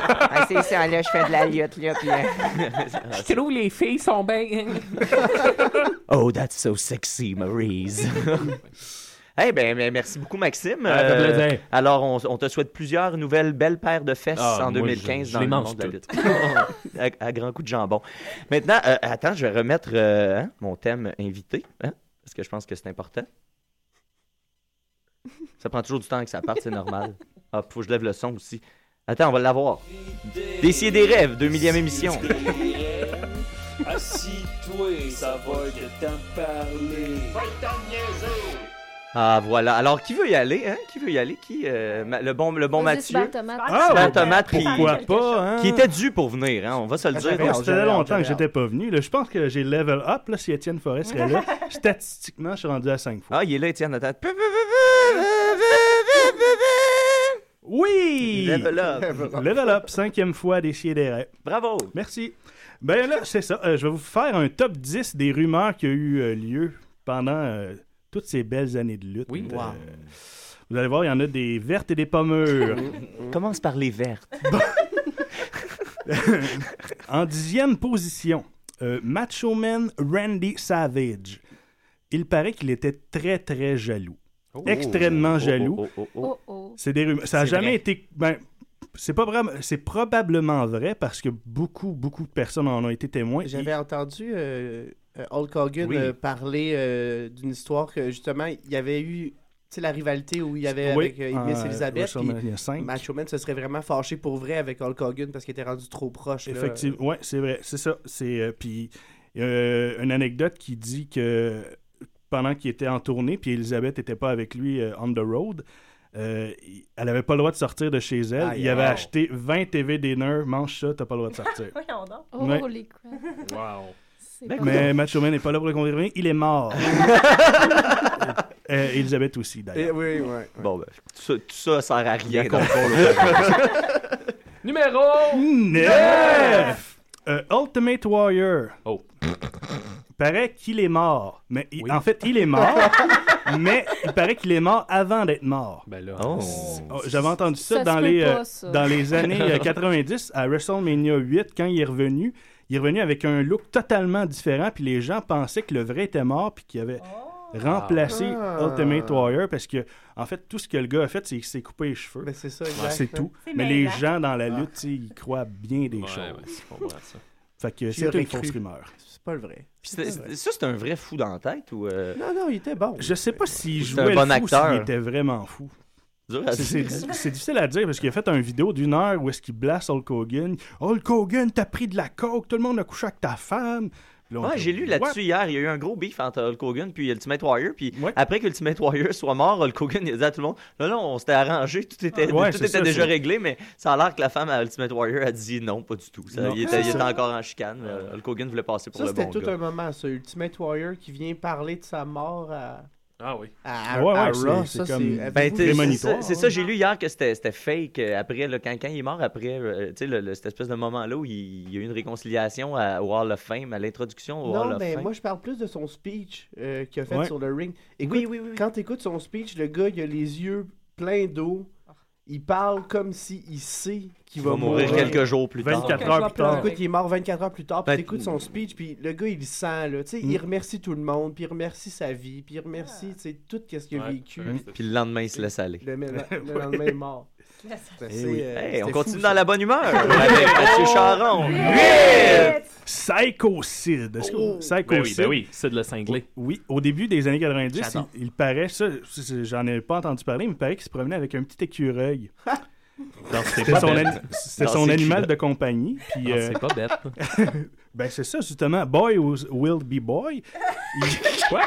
ah, c'est ça, là, je fais de la lutte, là, puis. euh, Je trouve les filles sont bien. Oh, that's so sexy, Maryse. Eh ben, ben, merci beaucoup, Maxime. Ah, Euh, plaisir. alors, on, on te souhaite plusieurs nouvelles belles paires de fesses Ah, en moi, 2015 je- je dans le mange monde de la lutte. à, à grands coups de jambon. Maintenant, euh, attends, je vais remettre euh, hein, mon thème invité, hein, parce que je pense que c'est important. Ça prend toujours du temps que ça parte, c'est normal. Ah, faut que je lève le son aussi. Attends, on va l'avoir. Décider des rêves, 2 millième émission. Assis-toi, ça va que t'en parler. Va t'en niaiser. Ah, voilà. Alors, qui veut y aller, hein? Qui veut y aller? Qui, euh, le bon, le bon Mathieu? Tomate. Ah, Super ouais. Tomate, qui, Pourquoi pas, hein? qui était dû pour venir, hein? On va se le dire. Ça faisait longtemps que j'étais pas venu. Là, je pense que j'ai level up là, si Étienne Forêt serait là. Statistiquement, je suis rendu à 5 fois. Ah, il est là, Étienne, attends. Oui! Level up. Level up, cinquième fois des des Bravo. Merci. Ben là, c'est ça. Euh, je vais vous faire un top 10 des rumeurs qui ont eu euh, lieu pendant euh, toutes ces belles années de lutte. Oui. Euh, Wow. vous allez voir, il y en a des vertes et des pas mûres. Commence par les vertes. en dixième position, euh, Macho Man Randy Savage. Il paraît qu'il était très, très jaloux. Extrêmement Oh, jaloux. oh, oh, oh, oh. Oh oh. C'est des rumeurs. Ça a C'est jamais vrai. été. Ben, c'est pas vraiment. C'est probablement vrai parce que beaucoup, beaucoup de personnes en ont été témoins. J'avais entendu euh, euh, Hulk Hogan Oui. euh, parler euh, d'une histoire que justement il y avait eu la rivalité où il y avait Oui, avec euh, Miss Elizabeth puis WrestleMania 5. Macho Man se serait vraiment fâché pour vrai avec Hulk Hogan parce qu'il était rendu trop proche. Effectivement, ouais, c'est vrai, c'est ça. C'est euh, puis une anecdote qui dit que pendant qu'il était en tournée, puis Elisabeth n'était pas avec lui on the road, euh, elle n'avait pas le droit de sortir de chez elle. Il avait wow. acheté 20 TV dinner, mange ça, t'as pas le droit de sortir. Voyons donc. Oh, Ouais. Holy crap. Wow. C'est Mais Macho Man n'est pas là pour le confirmer, il est mort. Euh, Elisabeth aussi, d'ailleurs. oui, ouais. Bon, ben, tout ça, tout ça sert à rien. Numéro 9! Euh, Ultimate Warrior. Oh. Paraît qu'il est mort. Mais il- Oui. en fait, il est mort, mais il paraît qu'il est mort avant d'être mort. Ben là. Oh. Oh, J'avais entendu ça, Ça se dans, peut les, pas, euh, ça. dans les années euh, 90 à WrestleMania 8 quand il est revenu. Il est revenu avec un look totalement différent, puis les gens pensaient que le vrai était mort, puis qu'il avait remplacé Ah. Ultimate Warrior, parce que, en fait, tout ce que le gars a fait, c'est qu'il s'est coupé les cheveux. Ben, c'est ça, exact. C'est tout. C'est Mais les mêlant. gens dans la lutte, tu sais, ils croient bien des Ouais, choses. ouais, comprends ça. Fait que c'est une fausse rumeur. C'est pas le vrai. Ça, c'est un vrai fou dans la tête ou. euh, Non, non, il était bon. Je sais pas s'il jouait un bon le fou ou acteur. s'il était vraiment fou. c'est difficile à dire parce qu'il a fait une vidéo d'une heure où est-ce qu'il blasse Hulk Hogan. Hulk Hogan, t'as pris de la coke, tout le monde a couché avec ta femme. Là, fait, j'ai lu là-dessus hier. Il y a eu un gros beef entre Hulk Hogan puis Ultimate Warrior. Puis Ouais. après que Ultimate Warrior soit mort, Hulk Hogan il a dit à tout le monde Non, non, on s'était arrangé, tout était, Ouais, tout était ça, déjà réglé. Mais ça a l'air que la femme à Ultimate Warrior a dit non, pas du tout. Ça, Non, il était, il c'est était encore en chicane. mais Hulk Hogan voulait passer pour Ça, le c'était bon tout gars. un moment, ça. Ultimate Warrior qui vient parler de sa mort à, Ah oui. à, Ouais, ouais, à c'est- Raw. c'est Ça, comme- c'est... Ben, c'est ça, j'ai lu hier que c'était fake. euh, Après, là, quand, quand il est mort, après, euh, tu sais, cette espèce de moment-là où il, il y a eu une réconciliation à, au Hall of Fame, à l'introduction au Hall Non, of mais Fame. moi, je parle plus de son speech euh, qu'il a fait Ouais. sur le ring. Écoute, Oui, oui, oui. oui. quand tu écoutes son speech, le gars, il a les yeux pleins d'eau. Il parle comme s'il sait qu'il Il va, va mourir quelques jours plus tard. 24 Que je heures plus tard. Écoute, il est mort 24 heures plus tard, puis Ben, t'écoutes son speech, puis le gars, il le sent, là. Tu sais, Mm. il remercie tout le monde, puis il remercie sa vie, puis il remercie, tu sais, tout ce qu'il a Ouais, vécu. ouais, Puis le lendemain, il se laisse aller. Le, le- le lendemain, il est mort. C'est, Eh oui. euh, Hey, on continue fou, dans ça. la bonne humeur avec Mathieu Charon. Psycho Sid. Est-ce que- Oh. Psycho Ben oui, ben oui, c'est de le cinglé. Oui, au début des années 90, il, paraît, ça, j'en ai pas entendu parler, mais il paraît qu'il se promenait avec un petit écureuil. C'était son, animal de compagnie. Puis, Non, euh, c'est pas bête. ben c'est ça, justement. Boy was- will be boy. Quoi?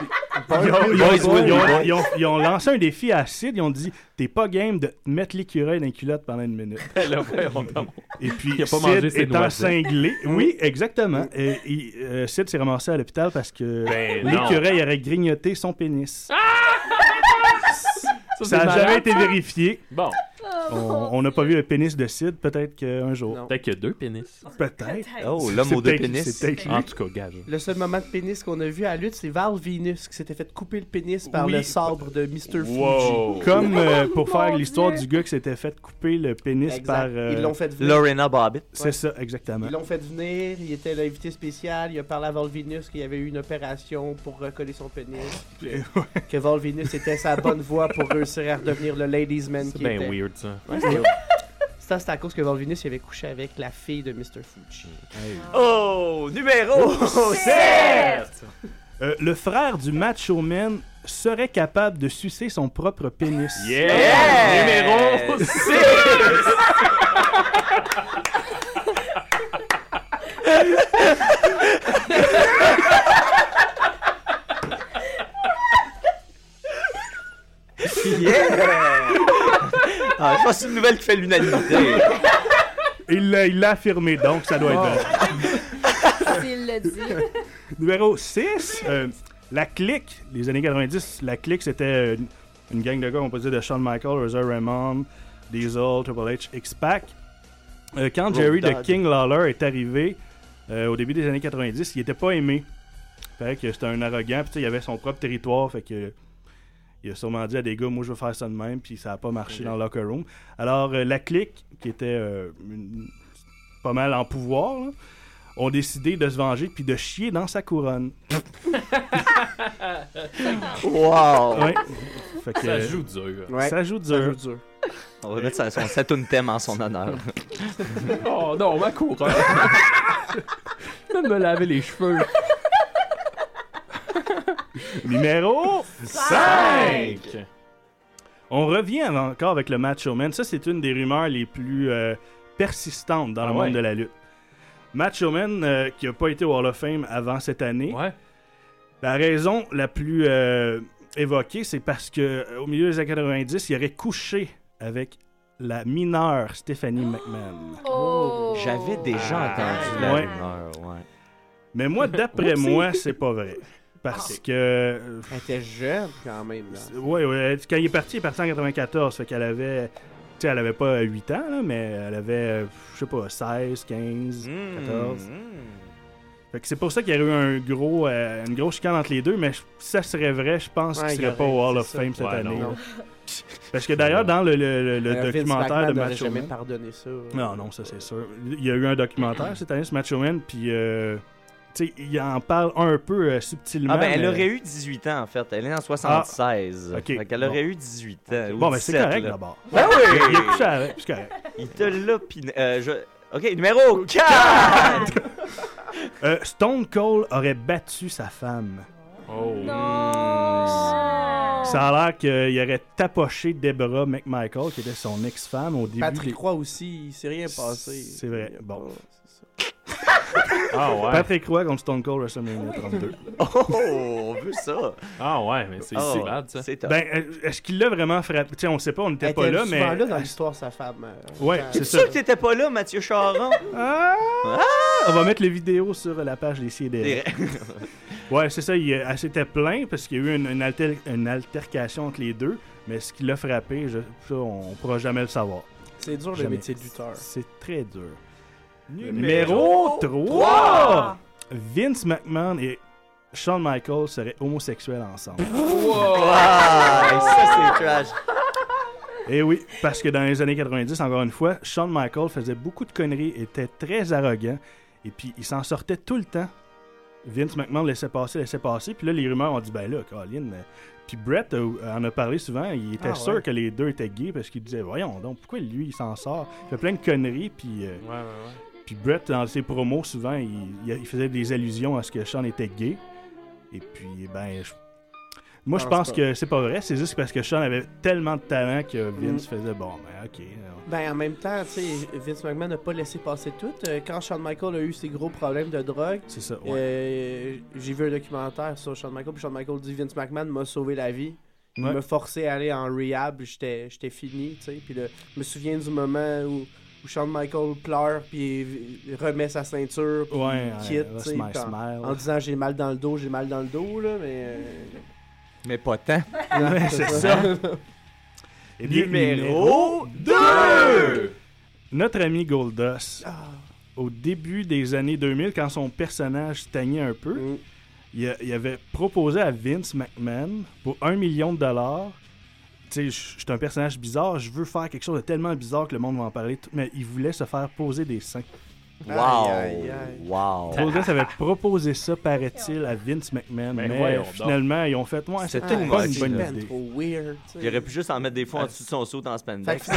Ils ont, lancé un défi à Sid. Ils ont dit T'es pas game de mettre l'écureuil dans les culottes pendant une minute. Tombe. Et puis, Il a pas Sid mangé ses étant cinglé. Oui, exactement. Et, et, euh, Sid s'est ramassé à l'hôpital parce que Ben l'écureuil aurait grignoté son pénis. Ça, Ça n'a jamais été vérifié. Bon, On on n'a pas vu le pénis de Sid, peut-être qu'un jour. Peut-être qu'il y a deux pénis. Peut-être. Oh, l'homme C'est aux deux pénis. En tout cas, gage. Le seul moment de pénis qu'on a vu à la lutte, c'est Val Venus qui s'était fait couper le pénis par Oui. le sabre de Mr. Fuji. Wow. Comme euh, pour Mon faire l'histoire du gars qui s'était fait couper le pénis Exact. par. euh, Ils l'ont fait venir. Lorena Bobbitt. C'est ça, exactement. Ils l'ont fait venir, il était l'invité spécial, il a parlé à Val Venus qu'il y avait eu une opération pour recoller son pénis. puis Que, que Val Venus était sa bonne voie pour réussir à redevenir le ladies man C'est qui bien était. weird, ça. C'est à cause que Valvinus il avait couché avec la fille de Mr. Fucci. Hey. Ah. Oh, numéro 7! Euh, le frère du macho man serait capable de sucer son propre pénis. Yeah! Oh, yeah! Numéro 6! yeah! Pas une nouvelle qui fait l'unanimité. Il l'a il l'a affirmé, donc ça doit être vrai. S'il le dit. Numéro 6, la clique. Les années 90, la clique, c'était euh, une gang de gars composés de Shawn Michaels, Razor Ramon, Diesel, Triple H, X-Pac. Euh, quand Jerry the King Lawler est arrivé euh, au début des années 90, il était pas aimé. Paraît que c'était un arrogant, puis tu sais, il avait son propre territoire, fait que il a sûrement dit à des gars, moi je veux faire ça de même, puis ça a pas marché dans le locker room. Alors euh, la clique, qui était euh, une- pas mal en pouvoir, là, ont décidé de se venger puis de chier dans sa couronne. Wow! Ouais. Fait que, Ça euh, joue dur. Ouais, Ça joue ça dur. joue dur. On va mettre son Saturn thème en son honneur. Oh non, ma couronne. Je vais me laver les cheveux. Numéro 5! 5. On revient encore avec le Macho Man. Ça, c'est une des rumeurs les plus euh, persistantes dans Ah le ouais? monde de la lutte. Macho Man, euh, qui n'a pas été au Hall of Fame avant cette année, Ouais. la raison la plus euh, évoquée, c'est parce que au milieu des années 90, il aurait couché avec la mineure Stephanie McMahon. Oh. J'avais déjà entendu la Ouais. rumeur, ouais. Mais moi, d'après moi, c'est pas vrai. Parce que. euh, Elle était jeune quand même. Là. Ouais, ouais. Quand il est parti, il est parti en 94. Fait qu'elle avait. Tu sais, elle avait pas 8 ans, là, mais elle avait, je sais pas, 16, 15, 14. Mm. Fait que c'est pour ça qu'il y aurait eu un gros, euh, une grosse chicane entre les deux, mais je- si ça serait vrai, je pense Ouais, qu'il serait pas au Hall of ça. Fame cette Ouais, année. non. Parce que d'ailleurs, dans le, le- le- le Euh, documentaire de Macho jamais Man. pardonné ça. Non, non, ça c'est sûr. Il y a eu un documentaire cette année sur Macho Man, puis euh, sais, il en parle un peu euh, subtilement. Ah ben, elle mais- aurait eu 18 ans, en fait. Elle est née en 76. Ah, ok. Fait qu'elle aurait eu 18 ans. ou Bon, ben c'est 17, correct là. d'abord. Ben oui! Il a couché avec, c'est correct. Il te l'a piné... euh, je... Ok, numéro 4! Euh, Stone Cold aurait battu sa femme. Oh. Non! Ça a l'air qu'il aurait tapoché Deborah McMichael, qui était son ex-femme au début. Patrick des- Roy aussi, il s'est rien passé. C'est vrai, bon. Ah ouais. Patrick Roy contre Stone Cold WrestleMania 32. Oh, on veut ça. Ah ouais, mais c'est Oh, c'est bad ça. C'est top. ben, euh, est-ce qu'il l'a vraiment frappé? Tu sais, on sait pas, on Elle n'était était pas là, mais. là dans l'histoire, sa femme. euh, Ouais, c'est C'est ça. sûr que t'étais pas là, Mathieu Charon? Ah! On va mettre les vidéos sur la page des CDR. Ouais, c'est ça. Il, elle s'était plaint parce qu'il y a eu une, une alter- une altercation entre les deux, mais ce qui l'a frappé, je, ça, on pourra jamais le savoir. C'est dur le Jamais. métier de lutteur. C'est très dur. Numéro 3! Vince McMahon et Shawn Michaels seraient homosexuels ensemble. Ah, ça, c'est trash. Et Eh oui, parce que dans les années 90, encore une fois, Shawn Michaels faisait beaucoup de conneries, était très arrogant, et puis il s'en sortait tout le temps. Vince McMahon laissait passer, laissait passer, puis là, les rumeurs ont dit, ben là, Colin. euh, Puis Brett euh, en a parlé souvent, il était Ah, sûr ouais. que les deux étaient gays, parce qu'il disait, voyons donc, pourquoi lui, il s'en sort? Il fait plein de conneries, puis. euh, Ouais, ouais, ouais. Puis Brett, dans ses promos, souvent, il, faisait des allusions à ce que Sean était gay. Et puis, ben, je- moi, je pense que c'est pas vrai. C'est juste parce que Sean avait tellement de talent que Vince Mm. faisait bon, ben, ok. Ben, en même temps, tu sais, Vince McMahon n'a pas laissé passer tout. Euh, Quand Shawn Michaels a eu ses gros problèmes de drogue, C'est ça. ouais. euh, j'ai vu un documentaire sur Shawn Michaels, puis Shawn Michaels dit Vince McMahon m'a sauvé la vie. Il Ouais. m'a forcé à aller en rehab, j'étais j'étais fini, tu sais. Puis je me souviens du moment où, où Shawn Michaels pleure, puis il remet sa ceinture, puis Ouais, il quitte, ouais, Smile, en- smile. en disant j'ai mal dans le dos, j'ai mal dans le dos, là, mais. euh, Mais pas tant. Ouais, c'est ça. Eh Numéro 2! Notre ami Goldust, Ah. au début des années 2000, quand son personnage stagnait un peu, Mm. il, a- il avait proposé à Vince McMahon pour un million de dollars. Je suis un personnage bizarre, je veux faire quelque chose de tellement bizarre que le monde va en parler. Mais il voulait se faire poser des seins. Wow. Aïe, aïe, aïe. Wow. Goldust avait proposé ça, paraît-il, à Vince McMahon. Ben mais donc. finalement, ils ont fait Ouais, C'était c'était une pas bonne une bonne idée. weird. Il aurait pu juste en mettre des fois en dessous de son saut en spandex.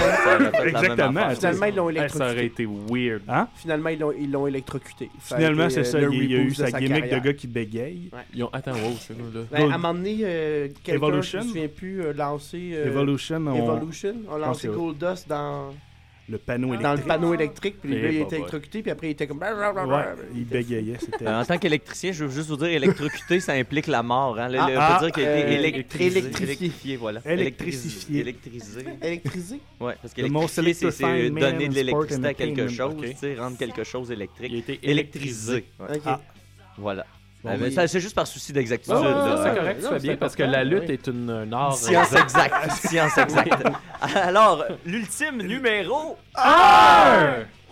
Exactement. Finalement, ils l'ont Hey, ça aurait électrocuté. été weird. Hein? Finalement, ils l'ont, ils l'ont électrocuté. Finalement, c'est ça. Il, y a eu sa gimmick de gars qui bégaye. Ils ont... Attends, wow, c'est quoi là? Ben, à un moment donné, euh, quelqu'un, Evolution? je me souviens plus, euh, lancé... euh, Evolution, on... Evolution? Pense lancé. Goldust dans, le panneau électrique. Dans le panneau électrique, puis il était électrocuté, puis après, il était comme. Ouais, il bégayait. C'était... Euh, en tant qu'électricien, je veux juste vous dire, électrocuté, ça implique la mort. Hein. Le- Ah, le- on ah, peut dire qu'il a été euh, électrisé. électrifié. Électrifié, voilà. Électrifié. Électrisé. Électrisé? Ouais, parce qu'électrifier, c'est c'est man donner de l'électricité à quelque chose, Ok. tu sais, rendre quelque chose électrique. Il a été électrisé. Ouais. Ah. Voilà. Bon, mais oui. ça, c'est juste par souci d'exactitude. Ouais, c'est correct, tu fais c'est bien, parce que la lutte oui. est une, un art. euh, Science exacte. Science exacte. Alors, l'ultime numéro.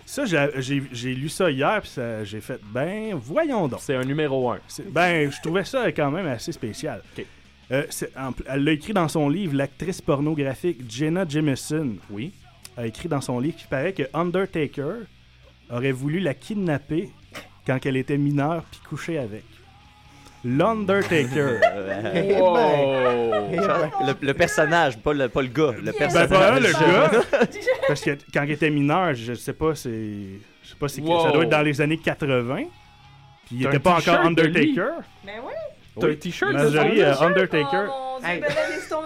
Ça, j'ai, lu ça hier, puis j'ai fait, ben, voyons donc. C'est un numéro 1. C'est- Ben, je trouvais ça quand même assez spécial. Euh, en elle l'a écrit dans son livre, l'actrice pornographique Jenna Jameson Oui. a écrit dans son livre qu'il paraît que Undertaker aurait voulu la kidnapper quand elle était mineure puis coucher avec. L'Undertaker. Wow. ben, ben. Le, le personnage, pas le, pas le gars. Le ben, personnage. pas le gars. Parce que quand elle était mineure, je sais pas, c'est. Je sais pas, c'est Wow. ça doit être dans les années 80. Puis il était pas encore. Undertaker. Mais oui. T'as un t-shirt de son- euh, Undertaker. Oh, Hey. ben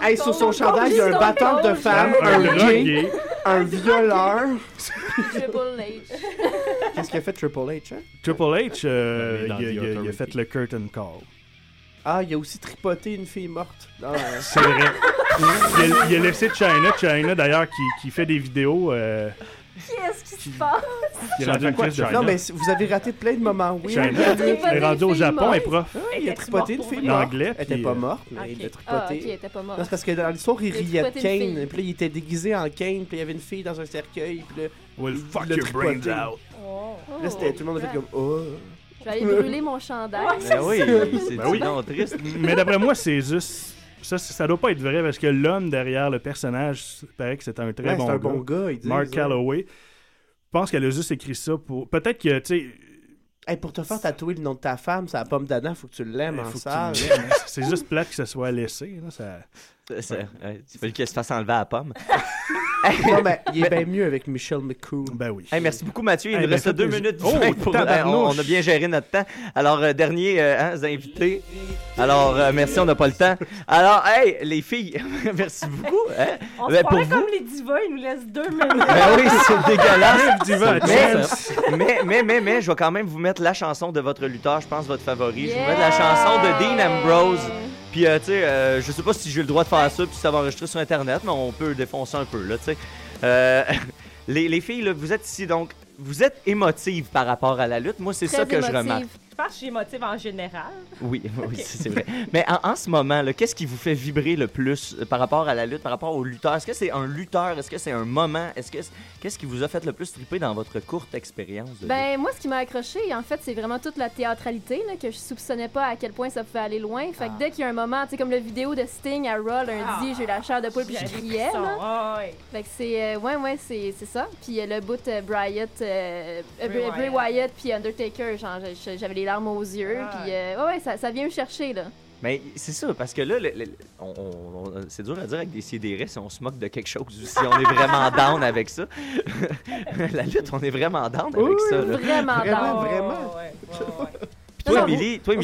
Hey, sur son chandail, il y a un batteur de Cold, femmes, Un un un violeur. Triple H. Qu'est-ce qu'il a fait Triple H, hein? Triple H, euh, il, a, il il fait le curtain call. Ah, il a aussi tripoté une fille morte. Ah. C'est vrai. il, a, il a laissé China, China d'ailleurs, qui, qui fait des vidéos. euh, Qu'est-ce qui se passe? qui est rendu actrice de non, mais vous avez raté plein de moments China. weird. Elle est rendue au Japon, elle est prof Ah, il a tripoté une fille morte. d'anglais. Elle était pas euh, morte, mais il a Ah, tripoté. elle était pas morte. Non, c'est parce que dans l'histoire, il Il a riait de Kane. Puis là, il était déguisé en Kane. Puis il y avait une fille dans un cercueil. Puis là, Will Il fuck your brains tripoté. out. Oh. là, c'était- tout le monde a fait comme Oh. Je vais aller brûler mon chandail. Ben oui, c'est Ben oui. non, triste. Mais d'après moi, c'est juste. Ça, ça doit pas être vrai parce que l'homme derrière le personnage, il paraît que c'est un très Ouais, bon, un gars. bon Mark. Calloway. Je pense qu'elle a juste écrit ça pour. Peut-être que, tu sais. Hey, pour te faire tatouer le nom de ta femme, c'est la pomme d'Adam, faut que tu l'aimes il en faut que salle. tu l'aimes. C'est juste plate que ça soit laissé. là, ça... C'est- c'est- ouais, Il fallait qu'elle se fasse enlever à la pomme? non, mais il est bien mieux avec Michelle McCool. Ben oui. Hey, merci beaucoup, Mathieu. Il Hey, nous ben, reste deux plaisir. minutes. Oh, pour- Hey, on, on a bien géré notre temps. Alors, euh, dernier euh, hein, invités. Alors, euh, merci, on n'a pas le temps. Alors, hey, les filles, merci beaucoup. hein. On Ben, se pour parlait vous. comme les divas, ils nous laissent deux minutes. Ben oui, c'est dégueulasse. Diva, Mais, mais, mais, mais, mais, je vais quand même vous mettre la chanson de votre lutteur, je pense, votre favori. Je vais vous mettre la chanson de Dean Ambrose. Puis, euh, tu sais, euh, je sais pas si j'ai le droit de faire ça, puis ça va enregistrer sur Internet, mais on peut défoncer un peu, là, tu sais. Euh, les, les filles, là, vous êtes ici, donc, vous êtes émotives par rapport à la lutte. Moi, c'est ça que je remarque. Je pense que je suis émotive en général. Oui, oui, c'est c'est vrai. Mais en, en ce moment, qu'est-ce qui vous fait vibrer le plus euh, par rapport à la lutte, par rapport au lutteur? Est-ce que c'est un lutteur? Est-ce que c'est un moment? Est-ce que qu'est-ce qui vous a fait le plus triper dans votre courte expérience? de? Ben, moi, ce qui m'a accroché, en fait, c'est vraiment toute la théâtralité, là, que je soupçonnais pas à quel point ça pouvait aller loin. Fait que dès qu'il y a un moment, tu sais, comme la vidéo de Sting à Raw lundi, j'ai eu la chair de poule puis je criais, là. Ah, ouais. Fait que c'est, euh, ouais, ouais, c'est, c'est ça. Puis euh, le bout Bryant, euh, Bray Bray, Wyatt. Wyatt puis Undertaker, genre, j'avais les larmes aux yeux. Ah. Puis, euh, ouais, ouais, ça, ça vient me chercher, là. Mais c'est ça, parce que là, le- le- on- on- on- c'est dur à dire avec des sidérés si on se moque de quelque chose ou si on est vraiment down avec ça. la lutte, on est vraiment down avec ça. là. Vraiment, Vraiment, dans- vraiment. Ouais, ouais, toi, Émilie, toi,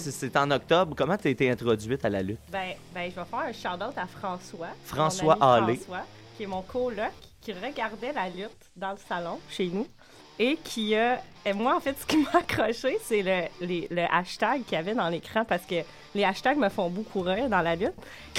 c'est- en octobre. Comment tu as été introduite à la lutte? Ben, ben, je vais faire un shout-out à François. François Hallé. François, qui est mon coloc, qui regardait la lutte dans le salon chez nous. Et qui a. Et moi, en fait, ce qui m'a accroché, c'est le, les- le hashtag qu'il y avait dans l'écran parce que les hashtags me font beaucoup rire dans la lutte.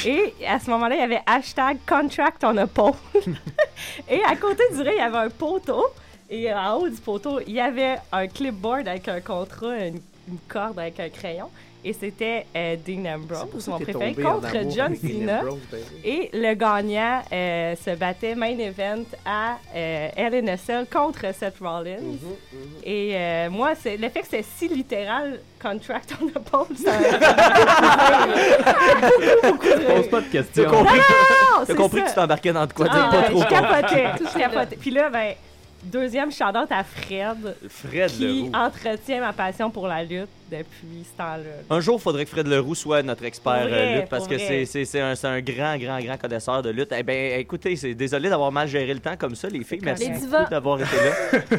Et à ce moment-là, il y avait hashtag contract on a pole. et à côté du ring, il y avait un poteau. Et en haut du poteau, il y avait un clipboard avec un contrat, une corde avec un crayon. Et c'était euh, Dean Ambrose, mon préféré, contre John Cena. Ben. Et le gagnant euh, se battait main event à euh, Hell in a Cell contre Seth Rollins. Mhm, Et euh, moi, c'est le fait que c'est si littéral, contract on a pole, ça Pose pas de T'as questions. compris, Non, t'as compris ça. que tu t'embarquais dans de quoi? Ah, t'es pas trop je con. capotais, je capotais. Puis là, ben, deuxième shout à Fred, Fred qui Leroux. entretient ma passion pour la lutte depuis ce temps-là. Un jour, il faudrait que Fred Leroux soit notre expert Pour vrai, euh, lutte parce pour que vrai. c'est- c'est c'est un, c'est un grand, grand, grand connaisseur de lutte. Eh bien, écoutez, c'est désolé d'avoir mal géré le temps comme ça, les filles. Merci Les beaucoup d'avoir été là.